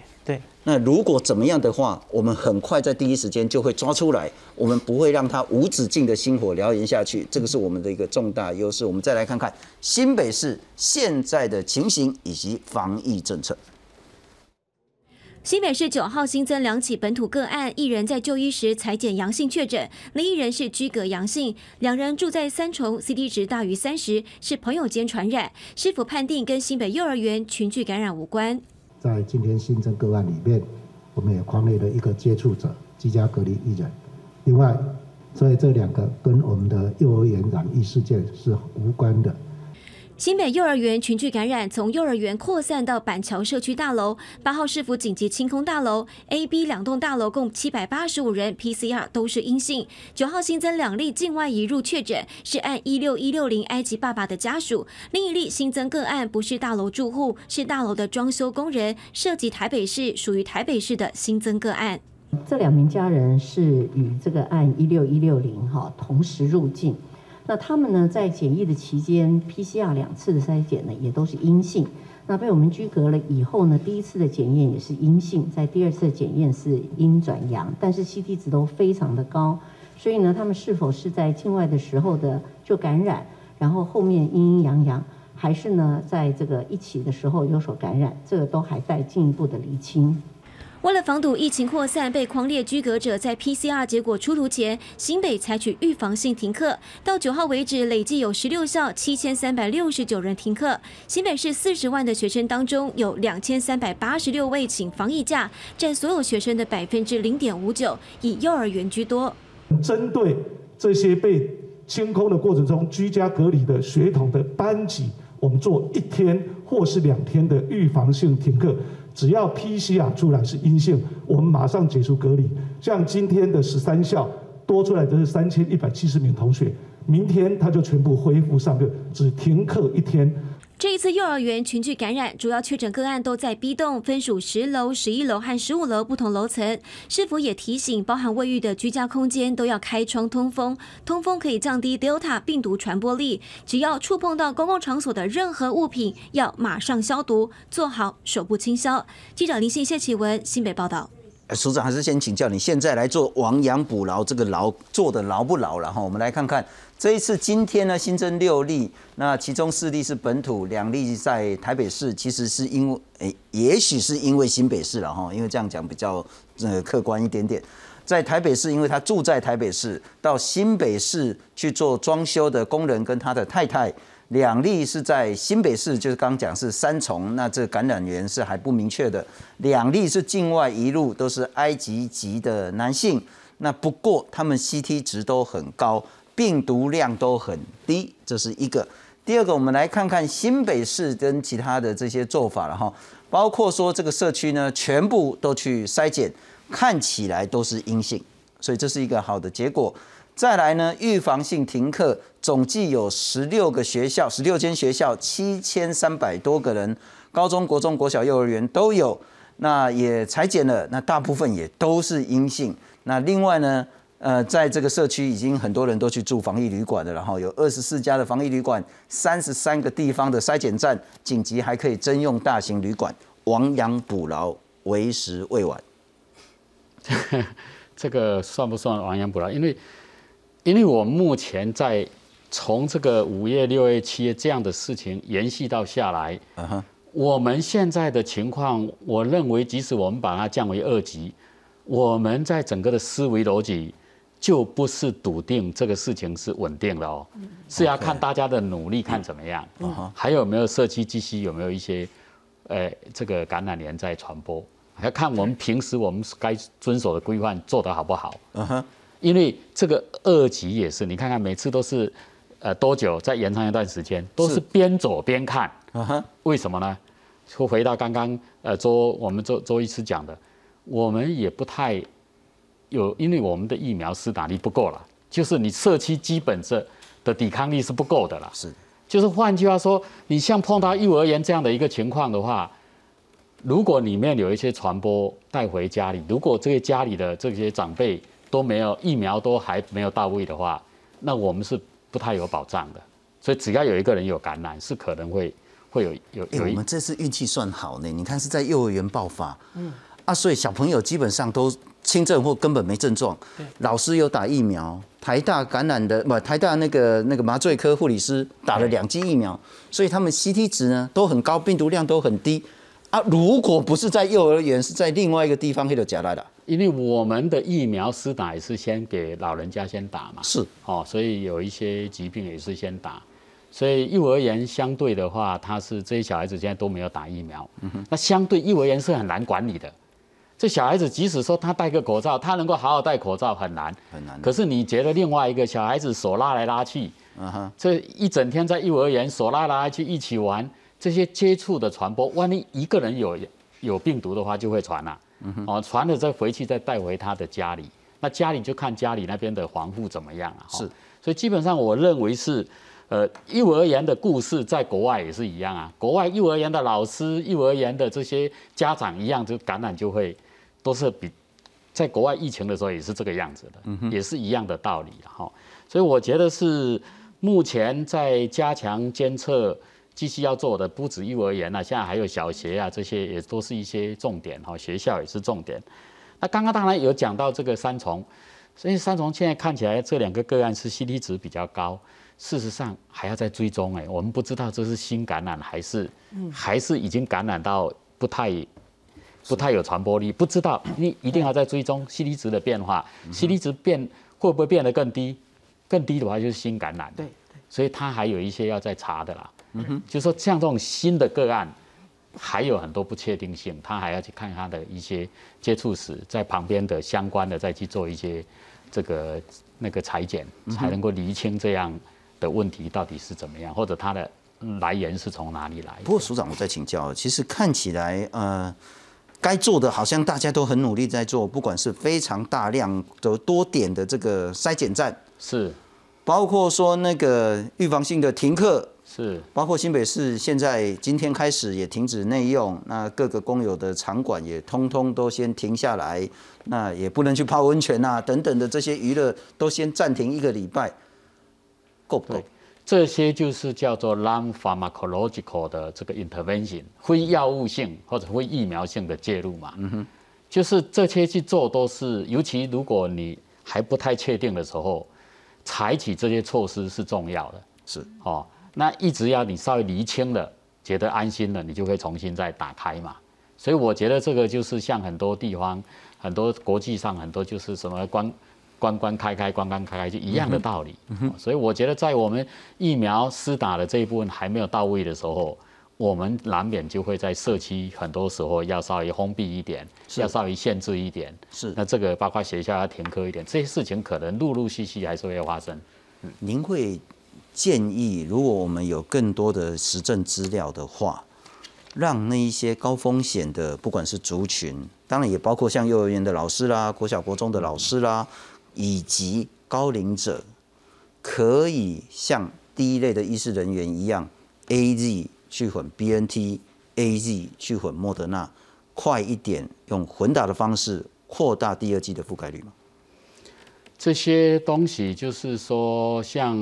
那如果怎么样的话，我们很快在第一时间就会抓出来，我们不会让它无止境的星火燎原下去，这个是我们的一个重大优势。我们再来看看新北市现在的情形以及防疫政策。新北市九号新增两起本土个案，一人在就医时裁检阳性确诊，另一人是居隔阳性，两人住在三重，C D 值大于三十，是朋友间传染，是否判定跟新北幼儿园群聚感染无关？在今天新增个案里面，我们也框列了一个接触者，居家隔离一人。另外，所以这两个跟我们的幼儿园染疫事件是无关的。新北幼儿园群聚感染，从幼儿园扩散到板桥社区大楼。八号市府紧急清空大楼，A、B 两栋大楼共七百八十五人 PCR 都是阴性。九号新增两例境外移入确诊，是按一六一六零埃及爸爸的家属。另一例新增个案不是大楼住户，是大楼的装修工人，涉及台北市，属于台北市的新增个案。这两名家人是与这个按一六一六零哈同时入境。那他们呢，在检疫的期间，PCR 两次的筛检呢，也都是阴性。那被我们居隔了以后呢，第一次的检验也是阴性，在第二次的检验是阴转阳，但是 CT 值都非常的高。所以呢，他们是否是在境外的时候的就感染，然后后面阴阴阳阳，还是呢，在这个一起的时候有所感染，这个都还在进一步的厘清。为了防堵疫情扩散，被框列居隔者在 PCR 结果出炉前，新北采取预防性停课。到九号为止，累计有十六校七千三百六十九人停课。新北市四十万的学生当中，有两千三百八十六位请防疫假，占所有学生的百分之零点五九，以幼儿园居多。针对这些被清空的过程中居家隔离的学童的班级，我们做一天或是两天的预防性停课。只要 PCR 出来是阴性，我们马上解除隔离。像今天的十三校多出来的是三千一百七十名同学，明天他就全部恢复上课，只停课一天。这一次幼儿园群聚感染，主要确诊个案都在 B 栋，分属十楼、十一楼和十五楼不同楼层。是否也提醒，包含卫浴的居家空间都要开窗通风？通风可以降低 Delta 病毒传播力。只要触碰到公共场所的任何物品，要马上消毒，做好手部清消。记者林信谢启文新北报道。署长还是先请教你，现在来做亡羊补牢，这个牢做的牢不牢了哈？我们来看看这一次今天呢新增六例，那其中四例是本土，两例在台北市，其实是因为诶，也许是因为新北市了哈，因为这样讲比较呃客观一点点，在台北市，因为他住在台北市，到新北市去做装修的工人跟他的太太。两例是在新北市，就是刚讲是三重，那这感染源是还不明确的。两例是境外一路，都是埃及籍的男性。那不过他们 CT 值都很高，病毒量都很低，这是一个。第二个，我们来看看新北市跟其他的这些做法了哈，包括说这个社区呢，全部都去筛检，看起来都是阴性，所以这是一个好的结果。再来呢，预防性停课，总计有十六个学校，十六间学校，七千三百多个人，高中国中国小幼儿园都有，那也裁剪了，那大部分也都是阴性。那另外呢，呃，在这个社区已经很多人都去住防疫旅馆了，然后有二十四家的防疫旅馆，三十三个地方的筛检站，紧急还可以征用大型旅馆，亡羊补牢，为时未晚。这个算不算亡羊补牢？因为因为我目前在从这个五月、六月、七月这样的事情延续到下来，我们现在的情况，我认为即使我们把它降为二级，我们在整个的思维逻辑就不是笃定这个事情是稳定的哦，是要看大家的努力看怎么样，还有没有社区继续有没有一些，呃，这个感染源在传播，还要看我们平时我们该遵守的规范做得好不好。因为这个二级也是，你看看每次都是，呃，多久再延长一段时间，都是边走边看。为什么呢？就回到刚刚呃周我们周周医师讲的，我们也不太有，因为我们的疫苗施打力不够了，就是你社区基本这的抵抗力是不够的啦。是，就是换句话说，你像碰到幼儿园这样的一个情况的话，如果里面有一些传播带回家里，如果这些家里的这些长辈。都没有疫苗都还没有到位的话，那我们是不太有保障的。所以只要有一个人有感染，是可能会会有有有。我们这次运气算好呢，你看是在幼儿园爆发，嗯啊，所以小朋友基本上都轻症或根本没症状。老师有打疫苗，台大感染的不，台大那个那个麻醉科护理师打了两剂疫苗，所以他们 CT 值呢都很高，病毒量都很低。啊，如果不是在幼儿园，是在另外一个地方，黑的假来的。因为我们的疫苗施打也是先给老人家先打嘛，是哦，所以有一些疾病也是先打，所以幼儿园相对的话，他是这些小孩子现在都没有打疫苗，那相对幼儿园是很难管理的。这小孩子即使说他戴个口罩，他能够好好戴口罩很难，很难。可是你觉得另外一个小孩子手拉来拉去，嗯哼，这一整天在幼儿园手拉来拉去一起玩，这些接触的传播，万一一个人有有病毒的话，就会传了。哦，传了再回去再带回他的家里，那家里就看家里那边的防护怎么样啊？是，所以基本上我认为是，呃，幼儿园的故事在国外也是一样啊。国外幼儿园的老师、幼儿园的这些家长一样，就感染就会都是比在国外疫情的时候也是这个样子的，嗯也是一样的道理哈。所以我觉得是目前在加强监测。继续要做的不止幼儿园啊，现在还有小学啊，这些也都是一些重点哈，学校也是重点。那刚刚当然有讲到这个三重，所以三重现在看起来这两个个案是 CT 值比较高，事实上还要再追踪哎，我们不知道这是新感染还是还是已经感染到不太不太有传播力，不知道你一定要在追踪 C D 值的变化，C D 值变会不会变得更低？更低的话就是新感染，对，所以它还有一些要再查的啦。嗯哼，就说像这种新的个案，还有很多不确定性，他还要去看他的一些接触史，在旁边的相关的再去做一些这个那个裁剪，才能够厘清这样的问题到底是怎么样，或者它的来源是从哪里来。不过署长，我再请教，其实看起来呃。该做的好像大家都很努力在做，不管是非常大量的多点的这个筛检站，是，包括说那个预防性的停课，是，包括新北市现在今天开始也停止内用，那各个公有的场馆也通通都先停下来，那也不能去泡温泉啊等等的这些娱乐都先暂停一个礼拜，够不够？这些就是叫做 non-pharmacological 的这个 intervention，非药物性或者非疫苗性的介入嘛。嗯哼，就是这些去做都是，尤其如果你还不太确定的时候，采取这些措施是重要的。是哦，那一直要你稍微厘清了，觉得安心了，你就可以重新再打开嘛。所以我觉得这个就是像很多地方、很多国际上很多就是什么关。关关开开，关关开开，就一样的道理。所以我觉得，在我们疫苗施打的这一部分还没有到位的时候，我们难免就会在社区很多时候要稍微封闭一点，要稍微限制一点。是。那这个包括学校要停课一点，这些事情可能陆陆续续还是会发生。您会建议，如果我们有更多的实证资料的话，让那一些高风险的，不管是族群，当然也包括像幼儿园的老师啦、国小国中的老师啦。以及高龄者可以像第一类的医师人员一样，A Z 去混 B N T，A Z 去混莫德纳，快一点用混打的方式扩大第二季的覆盖率吗？这些东西就是说，像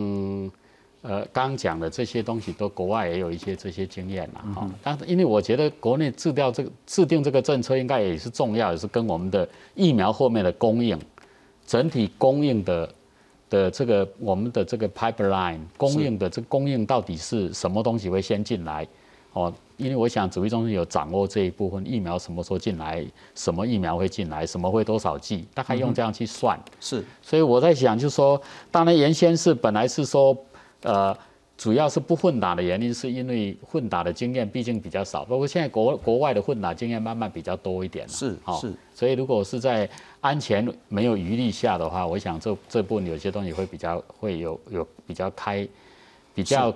呃刚讲的这些东西，都国外也有一些这些经验了哈。但是因为我觉得国内制掉这个制定这个政策，应该也是重要，也是跟我们的疫苗后面的供应。整体供应的的这个我们的这个 pipeline 供应的这供应到底是什么东西会先进来？哦，因为我想指挥中心有掌握这一部分疫苗什么时候进来，什么疫苗会进来，什么会多少剂，大概用这样去算。是，所以我在想，就是说，当然原先是本来是说，呃。主要是不混打的原因，是因为混打的经验毕竟比较少。包括现在国国外的混打经验慢慢比较多一点了。是，是。所以如果是在安全没有余力下的话，我想这这部分有些东西会比较会有有比较开，比较。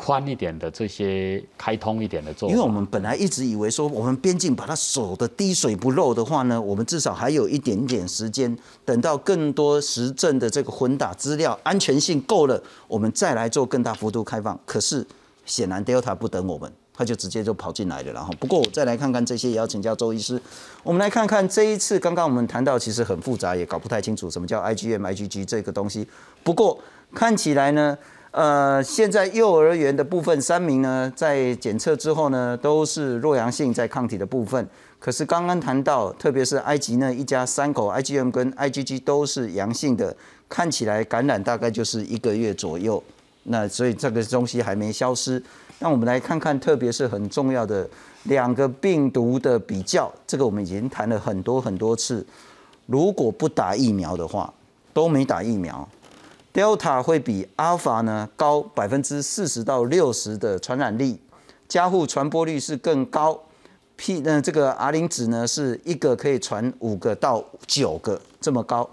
宽一点的这些开通一点的做，因为我们本来一直以为说，我们边境把它守的滴水不漏的话呢，我们至少还有一点点时间，等到更多实证的这个混打资料安全性够了，我们再来做更大幅度开放。可是显然 Delta 不等我们，他就直接就跑进来了。然后，不过我再来看看这些，也要请教周医师。我们来看看这一次，刚刚我们谈到其实很复杂，也搞不太清楚什么叫 IgM、IgG 这个东西。不过看起来呢。呃，现在幼儿园的部分三名呢，在检测之后呢，都是弱阳性，在抗体的部分。可是刚刚谈到，特别是埃及呢，一家三口 IgM 跟 IgG 都是阳性的，看起来感染大概就是一个月左右。那所以这个东西还没消失。那我们来看看，特别是很重要的两个病毒的比较，这个我们已经谈了很多很多次。如果不打疫苗的话，都没打疫苗。Delta 会比 Alpha 呢高百分之四十到六十的传染力，加护传播率是更高。P 那这个 R 零值呢是一个可以传五个到九个这么高。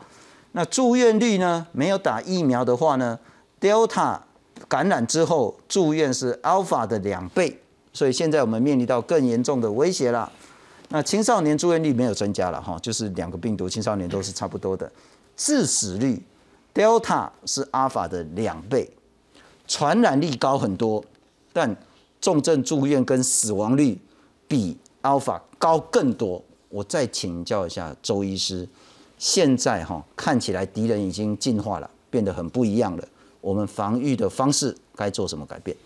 那住院率呢没有打疫苗的话呢，Delta 感染之后住院是 Alpha 的两倍，所以现在我们面临到更严重的威胁了。那青少年住院率没有增加了哈，就是两个病毒青少年都是差不多的，致死率。Delta 是阿法的两倍，传染力高很多，但重症住院跟死亡率比 Alpha 高更多。我再请教一下周医师，现在哈看起来敌人已经进化了，变得很不一样了。我们防御的方式该做什么改变？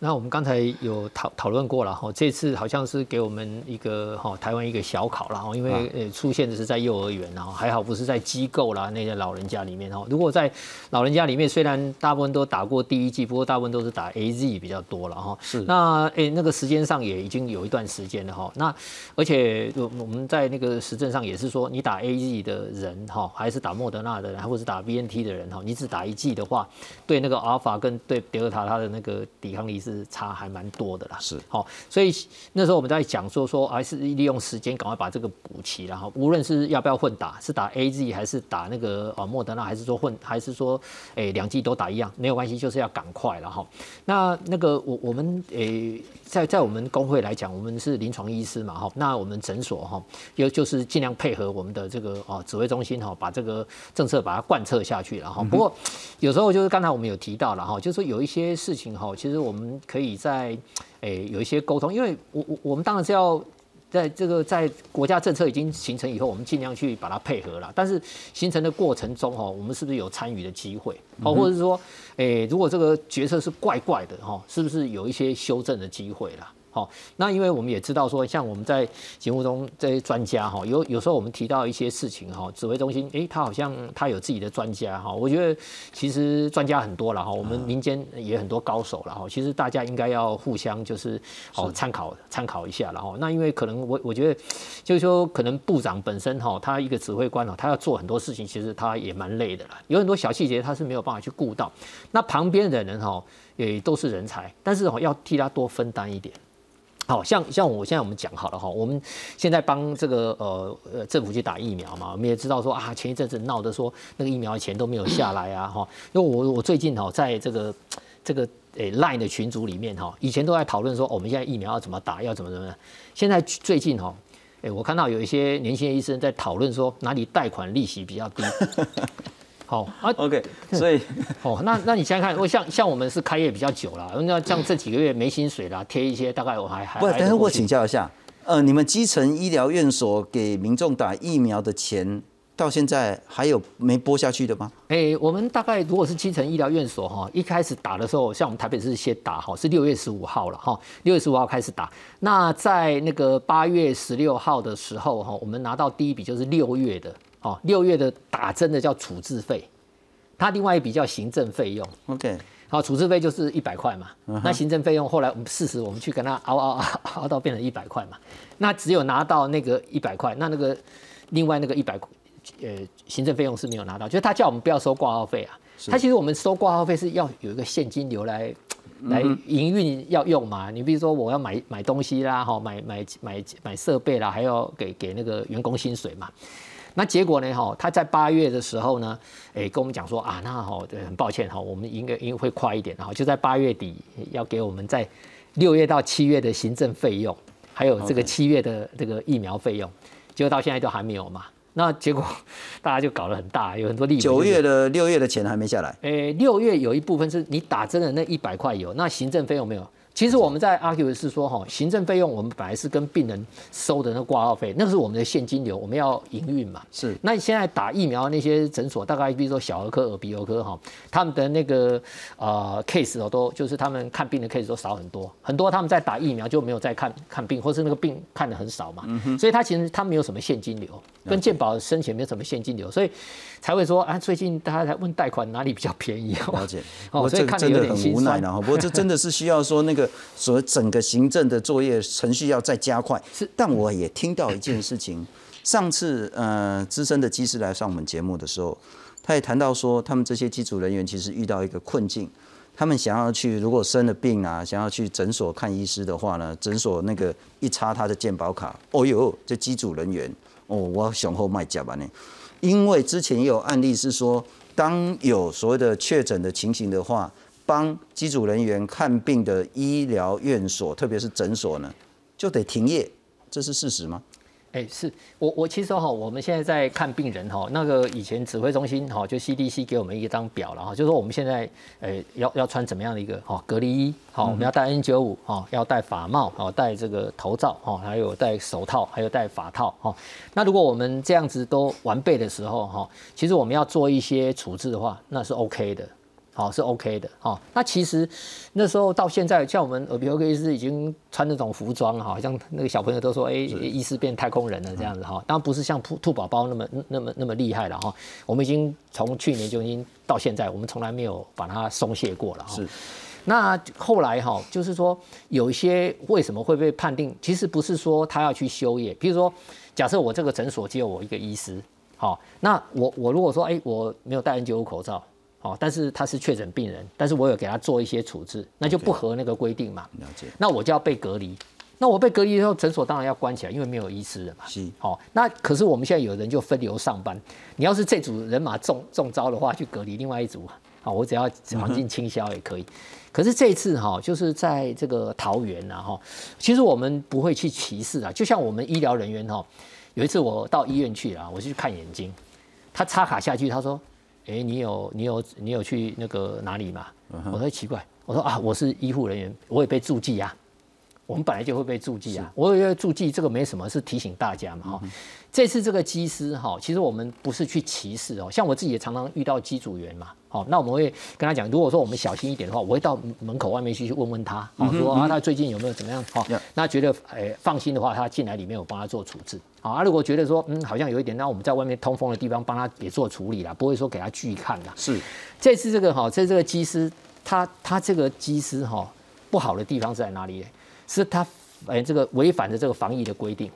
那我们刚才有讨讨论过了哈，这次好像是给我们一个哈台湾一个小考了哈，因为呃出现的是在幼儿园然后还好不是在机构啦那些老人家里面哈。如果在老人家里面，虽然大部分都打过第一剂，不过大部分都是打 A Z 比较多了哈。是。那诶那个时间上也已经有一段时间了哈。那而且我我们在那个实证上也是说，你打 A Z 的人哈，还是打莫德纳的人，或者是打 B N T 的人哈，你只打一剂的话，对那个阿尔法跟对德尔塔它的那个抵抗力是。是差还蛮多的啦，是好，所以那时候我们在讲说说，还是利用时间赶快把这个补齐，然后无论是要不要混打，是打 A Z 还是打那个啊莫德纳，还是说混，还是说诶两剂都打一样，没有关系，就是要赶快了哈。那那个我我们诶在在我们工会来讲，我们是临床医师嘛哈，那我们诊所哈，又就是尽量配合我们的这个哦指挥中心哈，把这个政策把它贯彻下去了哈。不过有时候就是刚才我们有提到了哈，就是说有一些事情哈，其实我们。可以在诶有一些沟通，因为我我我们当然是要在这个在国家政策已经形成以后，我们尽量去把它配合了。但是形成的过程中哈，我们是不是有参与的机会？哦，或者是说，诶，如果这个决策是怪怪的哈，是不是有一些修正的机会了？好，那因为我们也知道说，像我们在节目中这些专家哈，有有时候我们提到一些事情哈，指挥中心诶，他好像他有自己的专家哈，我觉得其实专家很多了哈，我们民间也很多高手了哈，其实大家应该要互相就是哦参考参考一下然后，那因为可能我我觉得就是说可能部长本身哈，他一个指挥官哦，他要做很多事情，其实他也蛮累的啦，有很多小细节他是没有办法去顾到，那旁边的人哈也都是人才，但是哦要替他多分担一点。好像像我现在我们讲好了哈，我们现在帮这个呃呃政府去打疫苗嘛，我们也知道说啊，前一阵子闹的说那个疫苗钱都没有下来啊哈，因为我我最近哈在这个这个诶 Line 的群组里面哈，以前都在讨论说我们现在疫苗要怎么打，要怎么怎么，现在最近哈，诶我看到有一些年轻的医生在讨论说哪里贷款利息比较低。好啊，OK，所以 哦，那那你想想看，我像像我们是开业比较久了，那像这几个月没薪水了，贴一些大概我还还。不，等下我请教一下，呃，你们基层医疗院所给民众打疫苗的钱，到现在还有没拨下去的吗？哎，我们大概如果是基层医疗院所哈，一开始打的时候，像我们台北市先打哈，是六月十五号了哈，六月十五号开始打。那在那个八月十六号的时候哈，我们拿到第一笔就是六月的。哦，六月的打针的叫处置费，它另外一笔叫行政费用。OK，好，处置费就是一百块嘛。那行政费用后来我们事实我们去跟他熬熬熬熬到变成一百块嘛。那只有拿到那个一百块，那那个另外那个一百呃行政费用是没有拿到，就是他叫我们不要收挂号费啊。他其实我们收挂号费是要有一个现金流来来营运要用嘛。你比如说我要买买东西啦，哈，买买买买设备啦，还要给给那个员工薪水嘛。那结果呢？哈，他在八月的时候呢，诶，跟我们讲说啊，那哈，很抱歉哈，我们应该应该会快一点，然后就在八月底要给我们在六月到七月的行政费用，还有这个七月的这个疫苗费用，结果到现在都还没有嘛。那结果 大家就搞得很大，有很多利。九月的六月的钱还没下来。诶，六月有一部分是你打针的那一百块有，那行政费用没有。其实我们在 argue 是说哈，行政费用我们本来是跟病人收的那挂号费，那个是我们的现金流，我们要营运嘛。是。那现在打疫苗那些诊所，大概比如说小儿科、耳鼻喉科哈，他们的那个呃 case 哦，都就是他们看病的 case 都少很多，很多他们在打疫苗就没有再看看病，或是那个病看的很少嘛。嗯所以他其实他没有什么现金流，跟健保申请没有什么现金流，所以才会说啊，最近大家在问贷款哪里比较便宜。了解。哦，所以看的有点无奈了哈。不过这真的是需要说那个。所谓整个行政的作业程序要再加快。是，但我也听到一件事情，上次呃资深的技师来上我们节目的时候，他也谈到说，他们这些机组人员其实遇到一个困境，他们想要去如果生了病啊，想要去诊所看医师的话呢，诊所那个一插他的健保卡，哦呦，这机组人员哦，我要雄厚卖假吧呢？因为之前也有案例是说，当有所谓的确诊的情形的话。帮机组人员看病的医疗院所，特别是诊所呢，就得停业，这是事实吗？哎，是我我其实哈，我们现在在看病人哈，那个以前指挥中心哈，就 CDC 给我们一张表了哈，就说我们现在诶要要穿怎么样的一个哈隔离衣，好，我们要戴 N95 哈，要戴法帽，好，戴这个头罩哈，还有戴手套，还有戴法套哈。那如果我们这样子都完备的时候哈，其实我们要做一些处置的话，那是 OK 的。好是 OK 的，哈，那其实那时候到现在，像我们耳鼻喉科医师已经穿那种服装，哈，好像那个小朋友都说，哎，医师变太空人了这样子，哈，当然不是像兔兔宝宝那么那么那么厉害了，哈，我们已经从去年就已经到现在，我们从来没有把它松懈过了，哈。是。那后来哈，就是说有一些为什么会被判定，其实不是说他要去修业，比如说，假设我这个诊所只有我一个医师，好，那我我如果说，哎，我没有戴 N 九五口罩。哦，但是他是确诊病人，但是我有给他做一些处置，那就不合那个规定嘛。了解。那我就要被隔离。那我被隔离之后，诊所当然要关起来，因为没有医师了嘛。是。好，那可是我们现在有人就分流上班。你要是这组人马中中招的话，去隔离另外一组。好，我只要环境清消也可以。可是这次哈，就是在这个桃园呐哈，其实我们不会去歧视啊。就像我们医疗人员哈，有一次我到医院去啊，我去看眼睛，他插卡下去，他说。哎，你有你有你有去那个哪里吗？我说奇怪，我说啊，我是医护人员，我也被注记啊。我们本来就会被注记啊，我也注记，这个没什么，是提醒大家嘛哈。这次这个机师哈，其实我们不是去歧视哦，像我自己也常常遇到机组员嘛，好，那我们会跟他讲，如果说我们小心一点的话，我会到门口外面去去问问他，好说啊，他最近有没有怎么样？好，那觉得诶放心的话，他进来里面我帮他做处置。好，啊，如果觉得说嗯好像有一点，那我们在外面通风的地方帮他也做处理啦，不会说给他拒看啦。是，这次这个哈，这这个机师他他这个机师哈不好的地方是在哪里？是他，哎，这个违反的这个防疫的规定，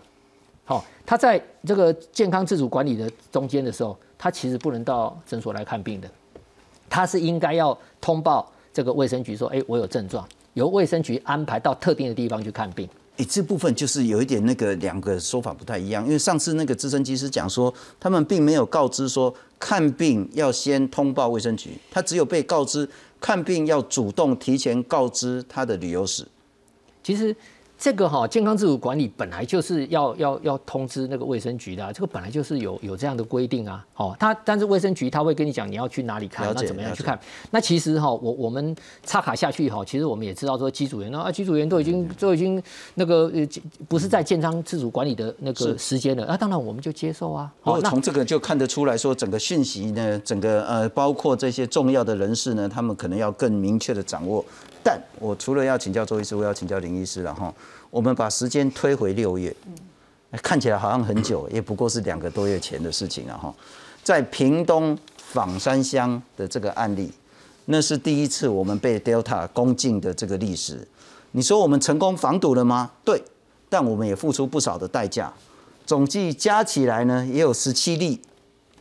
好，他在这个健康自主管理的中间的时候，他其实不能到诊所来看病的，他是应该要通报这个卫生局说，哎，我有症状，由卫生局安排到特定的地方去看病。哎，这部分就是有一点那个两个说法不太一样，因为上次那个资深技师讲说，他们并没有告知说看病要先通报卫生局，他只有被告知看病要主动提前告知他的旅游史。其实这个哈健康自主管理本来就是要要要通知那个卫生局的，这个本来就是有有这样的规定啊。哦，他但是卫生局他会跟你讲你要去哪里看，那怎么样去看？那其实哈我我们插卡下去哈，其实我们也知道说机组员啊机组员都已经都已经那个呃不是在健康自主管理的那个时间了，那当然我们就接受啊。哦，从这个就看得出来说整个讯息呢，整个呃包括这些重要的人士呢，他们可能要更明确的掌握。但我除了要请教周医师，我要请教林医师，然后我们把时间推回六月，看起来好像很久，也不过是两个多月前的事情了！哈，在屏东枋山乡的这个案例，那是第一次我们被 Delta 攻进的这个历史。你说我们成功防堵了吗？对，但我们也付出不少的代价，总计加起来呢，也有十七例，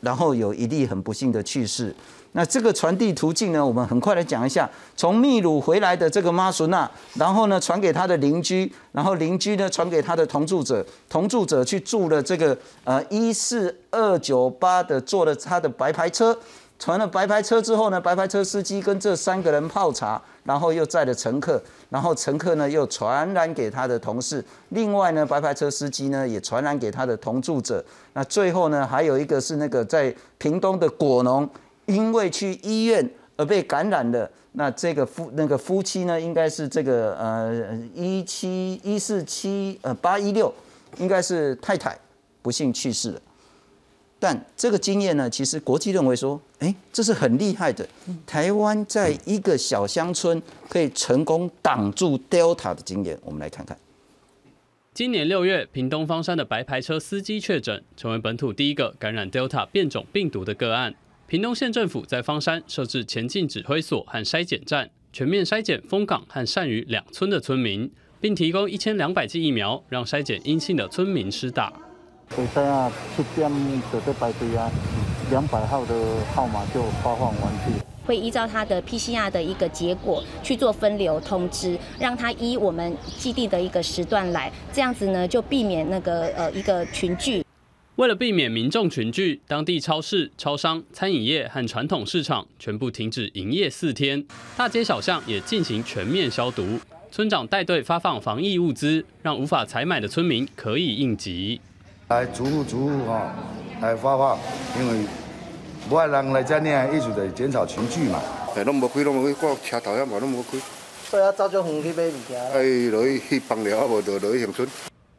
然后有一例很不幸的去世。那这个传递途径呢？我们很快来讲一下。从秘鲁回来的这个妈苏娜，然后呢传给他的邻居，然后邻居呢传给他的同住者，同住者去住了这个呃一四二九八的坐了他的白牌车，传了白牌车之后呢，白牌车司机跟这三个人泡茶，然后又载了乘客，然后乘客呢又传染给他的同事，另外呢白牌车司机呢也传染给他的同住者。那最后呢还有一个是那个在屏东的果农。因为去医院而被感染的那这个夫那个夫妻呢，应该是这个呃一七一四七呃八一六，应该是太太不幸去世了。但这个经验呢，其实国际认为说，哎，这是很厉害的。台湾在一个小乡村可以成功挡住 Delta 的经验，我们来看看。今年六月，屏东方山的白牌车司机确诊，成为本土第一个感染 Delta 变种病毒的个案。屏东县政府在方山设置前进指挥所和筛检站，全面筛检丰港和善屿两村的村民，并提供一千两百剂疫苗，让筛检阴性的村民施打。所以啊，七点就在排队啊，两百号的号码就发放完毕。会依照他的 PCR 的一个结果去做分流通知，让他依我们基地的一个时段来，这样子呢就避免那个呃一个群聚。为了避免民众群聚，当地超市、超商、餐饮业和传统市场全部停止营业四天，大街小巷也进行全面消毒。村长带队发放防疫物资，让无法采买的村民可以应急。来逐户逐户哈来发放，因为不爱人来在减少群聚嘛。哎，拢无开，拢无开，我车头也嘛拢无开。所以啊，早就远去买物件。哎，落去去放了，啊无就落去乡村。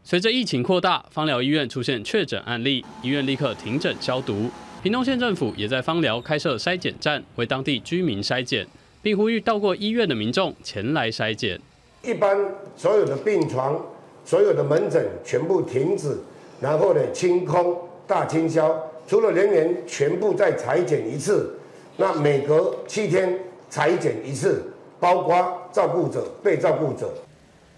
随着疫情扩大，芳疗医院出现确诊案例，医院立刻停诊消毒。屏东县政府也在芳疗开设筛检站，为当地居民筛检，并呼吁到过医院的民众前来筛检。一般所有的病床、所有的门诊全部停止，然后呢清空、大清消，除了人员全部再裁剪一次，那每隔七天裁剪一次，包括照顾者、被照顾者。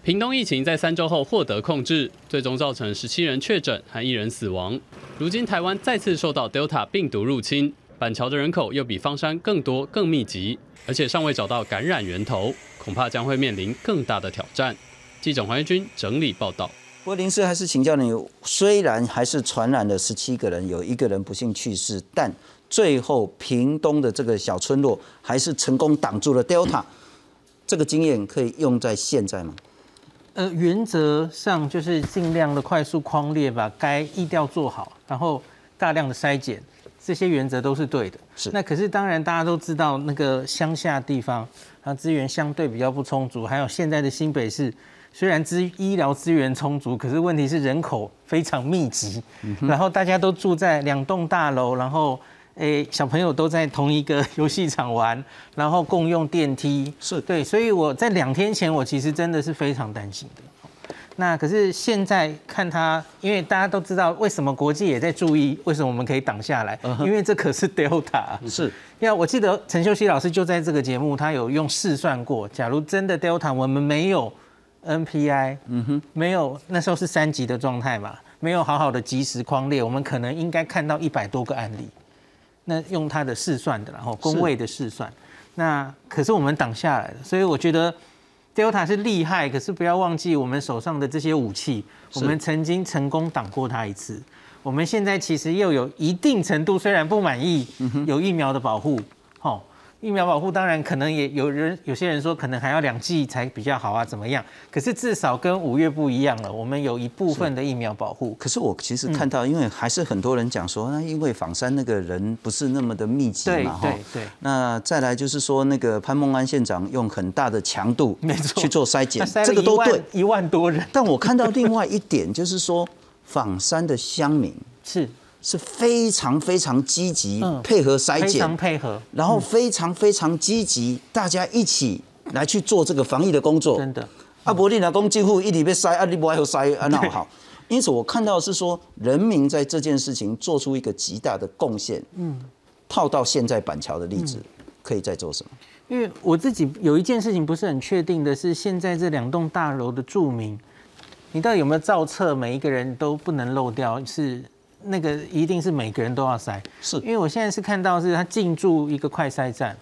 屏东疫情在三周后获得控制，最终造成十七人确诊和一人死亡。如今台湾再次受到 Delta 病毒入侵，板桥的人口又比方山更多、更密集，而且尚未找到感染源头，恐怕将会面临更大的挑战。记者黄彦军整理报道。不过林师还是请教你，虽然还是传染了十七个人，有一个人不幸去世，但最后屏东的这个小村落还是成功挡住了 Delta。这个经验可以用在现在吗？呃，原则上就是尽量的快速框列，把该疫调做好，然后大量的筛检，这些原则都是对的。是。那可是当然大家都知道，那个乡下地方，它资源相对比较不充足，还有现在的新北市，虽然资医疗资源充足，可是问题是人口非常密集，然后大家都住在两栋大楼，然后。诶，小朋友都在同一个游戏场玩，然后共用电梯，是对，所以我在两天前，我其实真的是非常担心的。那可是现在看他，因为大家都知道为什么国际也在注意，为什么我们可以挡下来？因为这可是 Delta，是。因为我记得陈秀熙老师就在这个节目，他有用试算过，假如真的 Delta 我们没有 NPI，嗯哼，没有那时候是三级的状态嘛，没有好好的及时框列，我们可能应该看到一百多个案例。那用它的试算的，然后工位的试算，那可是我们挡下来了，所以我觉得 Delta 是厉害，可是不要忘记我们手上的这些武器，我们曾经成功挡过它一次，我们现在其实又有一定程度，虽然不满意，有疫苗的保护，吼。疫苗保护当然可能也有人有些人说可能还要两剂才比较好啊，怎么样？可是至少跟五月不一样了，我们有一部分的疫苗保护。可是我其实看到，因为还是很多人讲说，那因为仿山那个人不是那么的密集嘛，哈。对对。那再来就是说，那个潘孟安县长用很大的强度去做筛检，这个都对，一万多人。但我看到另外一点就是说，仿山的乡民 是。是非常非常积极配合筛检，非常配合，然后非常非常积极，大家一起来去做这个防疫的工作。真的，阿伯利拿公几乎一直被筛，阿你不爱好筛，啊那好。因此我看到是说，人民在这件事情做出一个极大的贡献。嗯，套到现在板桥的例子，可以再做什么？因为我自己有一件事情不是很确定的是，现在这两栋大楼的住民，你到底有没有造册？每一个人都不能漏掉是。那个一定是每个人都要筛，是因为我现在是看到是他进驻一个快筛站，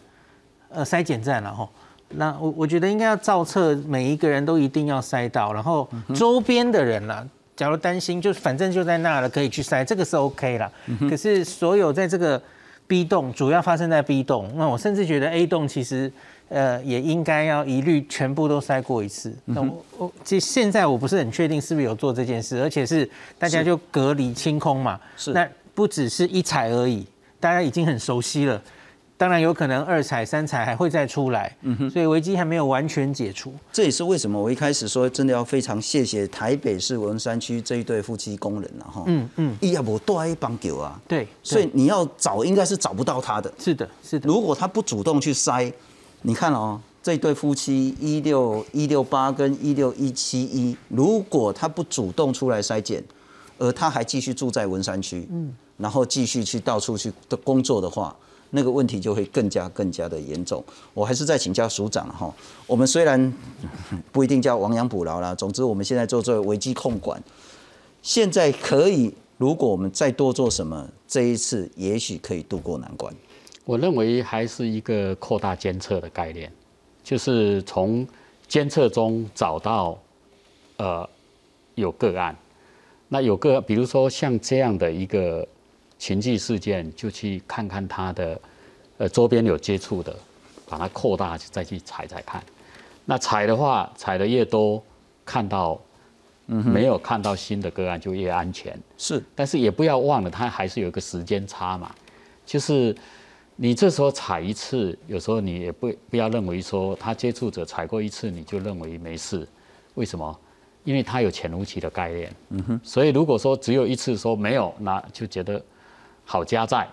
呃，筛检站了哈。那我我觉得应该要照册，每一个人都一定要筛到，然后周边的人啦，假如担心，就反正就在那了，可以去筛，这个是 OK 了。可是所有在这个 B 栋，主要发生在 B 栋，那我甚至觉得 A 栋其实。呃，也应该要一律全部都筛过一次。那我我其实现在我不是很确定是不是有做这件事，而且是大家就隔离清空嘛。是。那不只是一踩而已，大家已经很熟悉了。当然有可能二彩、三彩还会再出来。嗯哼。所以危机还没有完全解除。这也是为什么我一开始说真的要非常谢谢台北市文山区这一对夫妻工人了哈。嗯嗯。伊要多一帮狗啊。对。所以你要找应该是找不到他的。是的，是的。如果他不主动去筛。你看哦，这对夫妻一六一六八跟一六一七一，如果他不主动出来筛检，而他还继续住在文山区，嗯，然后继续去到处去的工作的话，那个问题就会更加更加的严重。我还是在请教署长哈，我们虽然不一定叫亡羊补牢啦，总之我们现在做做危机控管，现在可以，如果我们再多做什么，这一次也许可以渡过难关。我认为还是一个扩大监测的概念，就是从监测中找到呃有个案，那有个比如说像这样的一个情绪事件，就去看看他的呃周边有接触的，把它扩大再去踩踩看。那踩的话，踩的越多，看到没有看到新的个案就越安全。是，但是也不要忘了，它还是有一个时间差嘛，就是。你这时候踩一次，有时候你也不不要认为说他接触者踩过一次你就认为没事，为什么？因为他有潜伏期的概念。嗯哼。所以如果说只有一次说没有，那就觉得好加在，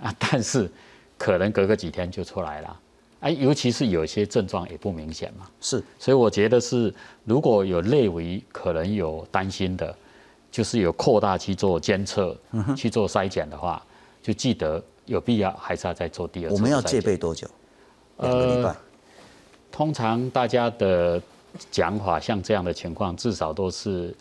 啊，但是可能隔个几天就出来了。啊，尤其是有些症状也不明显嘛，是，所以我觉得是如果有类为可能有担心的，就是有扩大去做监测、去做筛检的话，就记得有必要还是要再做第二次。我们要戒备多久？两个礼拜。通常大家的讲法，像这样的情况，至少都是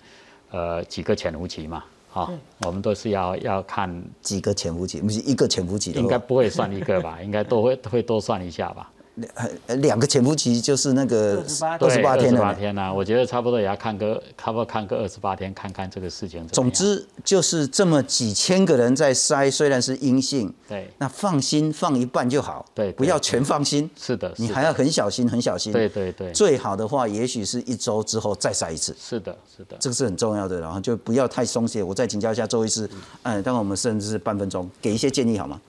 呃几个潜伏期嘛，好，我们都是要要看几个潜伏期，不是一个潜伏期，应该不会算一个吧？应该都会会多算一下吧？两两个潜伏期就是那个二十八天，二十八天呢？我觉得差不多也要看个，差不多看个二十八天，看看这个事情。总之就是这么几千个人在筛，虽然是阴性，对，那放心放一半就好，对，不要全放心。是的，你还要很小心，很小心。对对对。最好的话，也许是一周之后再筛一次。是的，是的，这个是很重要的，然后就不要太松懈。我再请教一下周医师，嗯，当然我们甚至是半分钟，给一些建议好吗？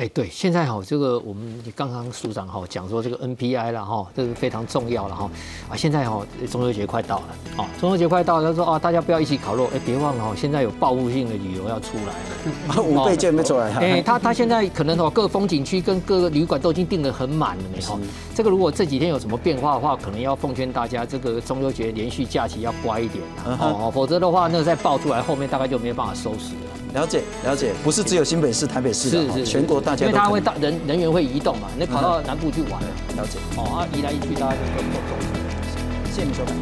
哎，对，现在哈，这个我们刚刚署长哈讲说这个 NPI 了哈，这个非常重要了哈啊，现在哈中秋节快到了啊，中秋节快到了，他说啊，大家不要一起烤肉，哎，别忘了哈，现在有报复性的旅游要出来了，五倍券没出来，哎，他他现在可能哦各风景区跟各个旅馆都已经订得很满了呢哈，这个如果这几天有什么变化的话，可能要奉劝大家这个中秋节连续假期要乖一点哦，否则的话那个再爆出来，后面大概就没有办法收拾了。了解了解，不是只有新北市、台北市的，是全国大家，因为它会到人人员会移动嘛，你跑到南部去玩。了解，哦啊，移来移去，大家就都走各的。谢谢你收看。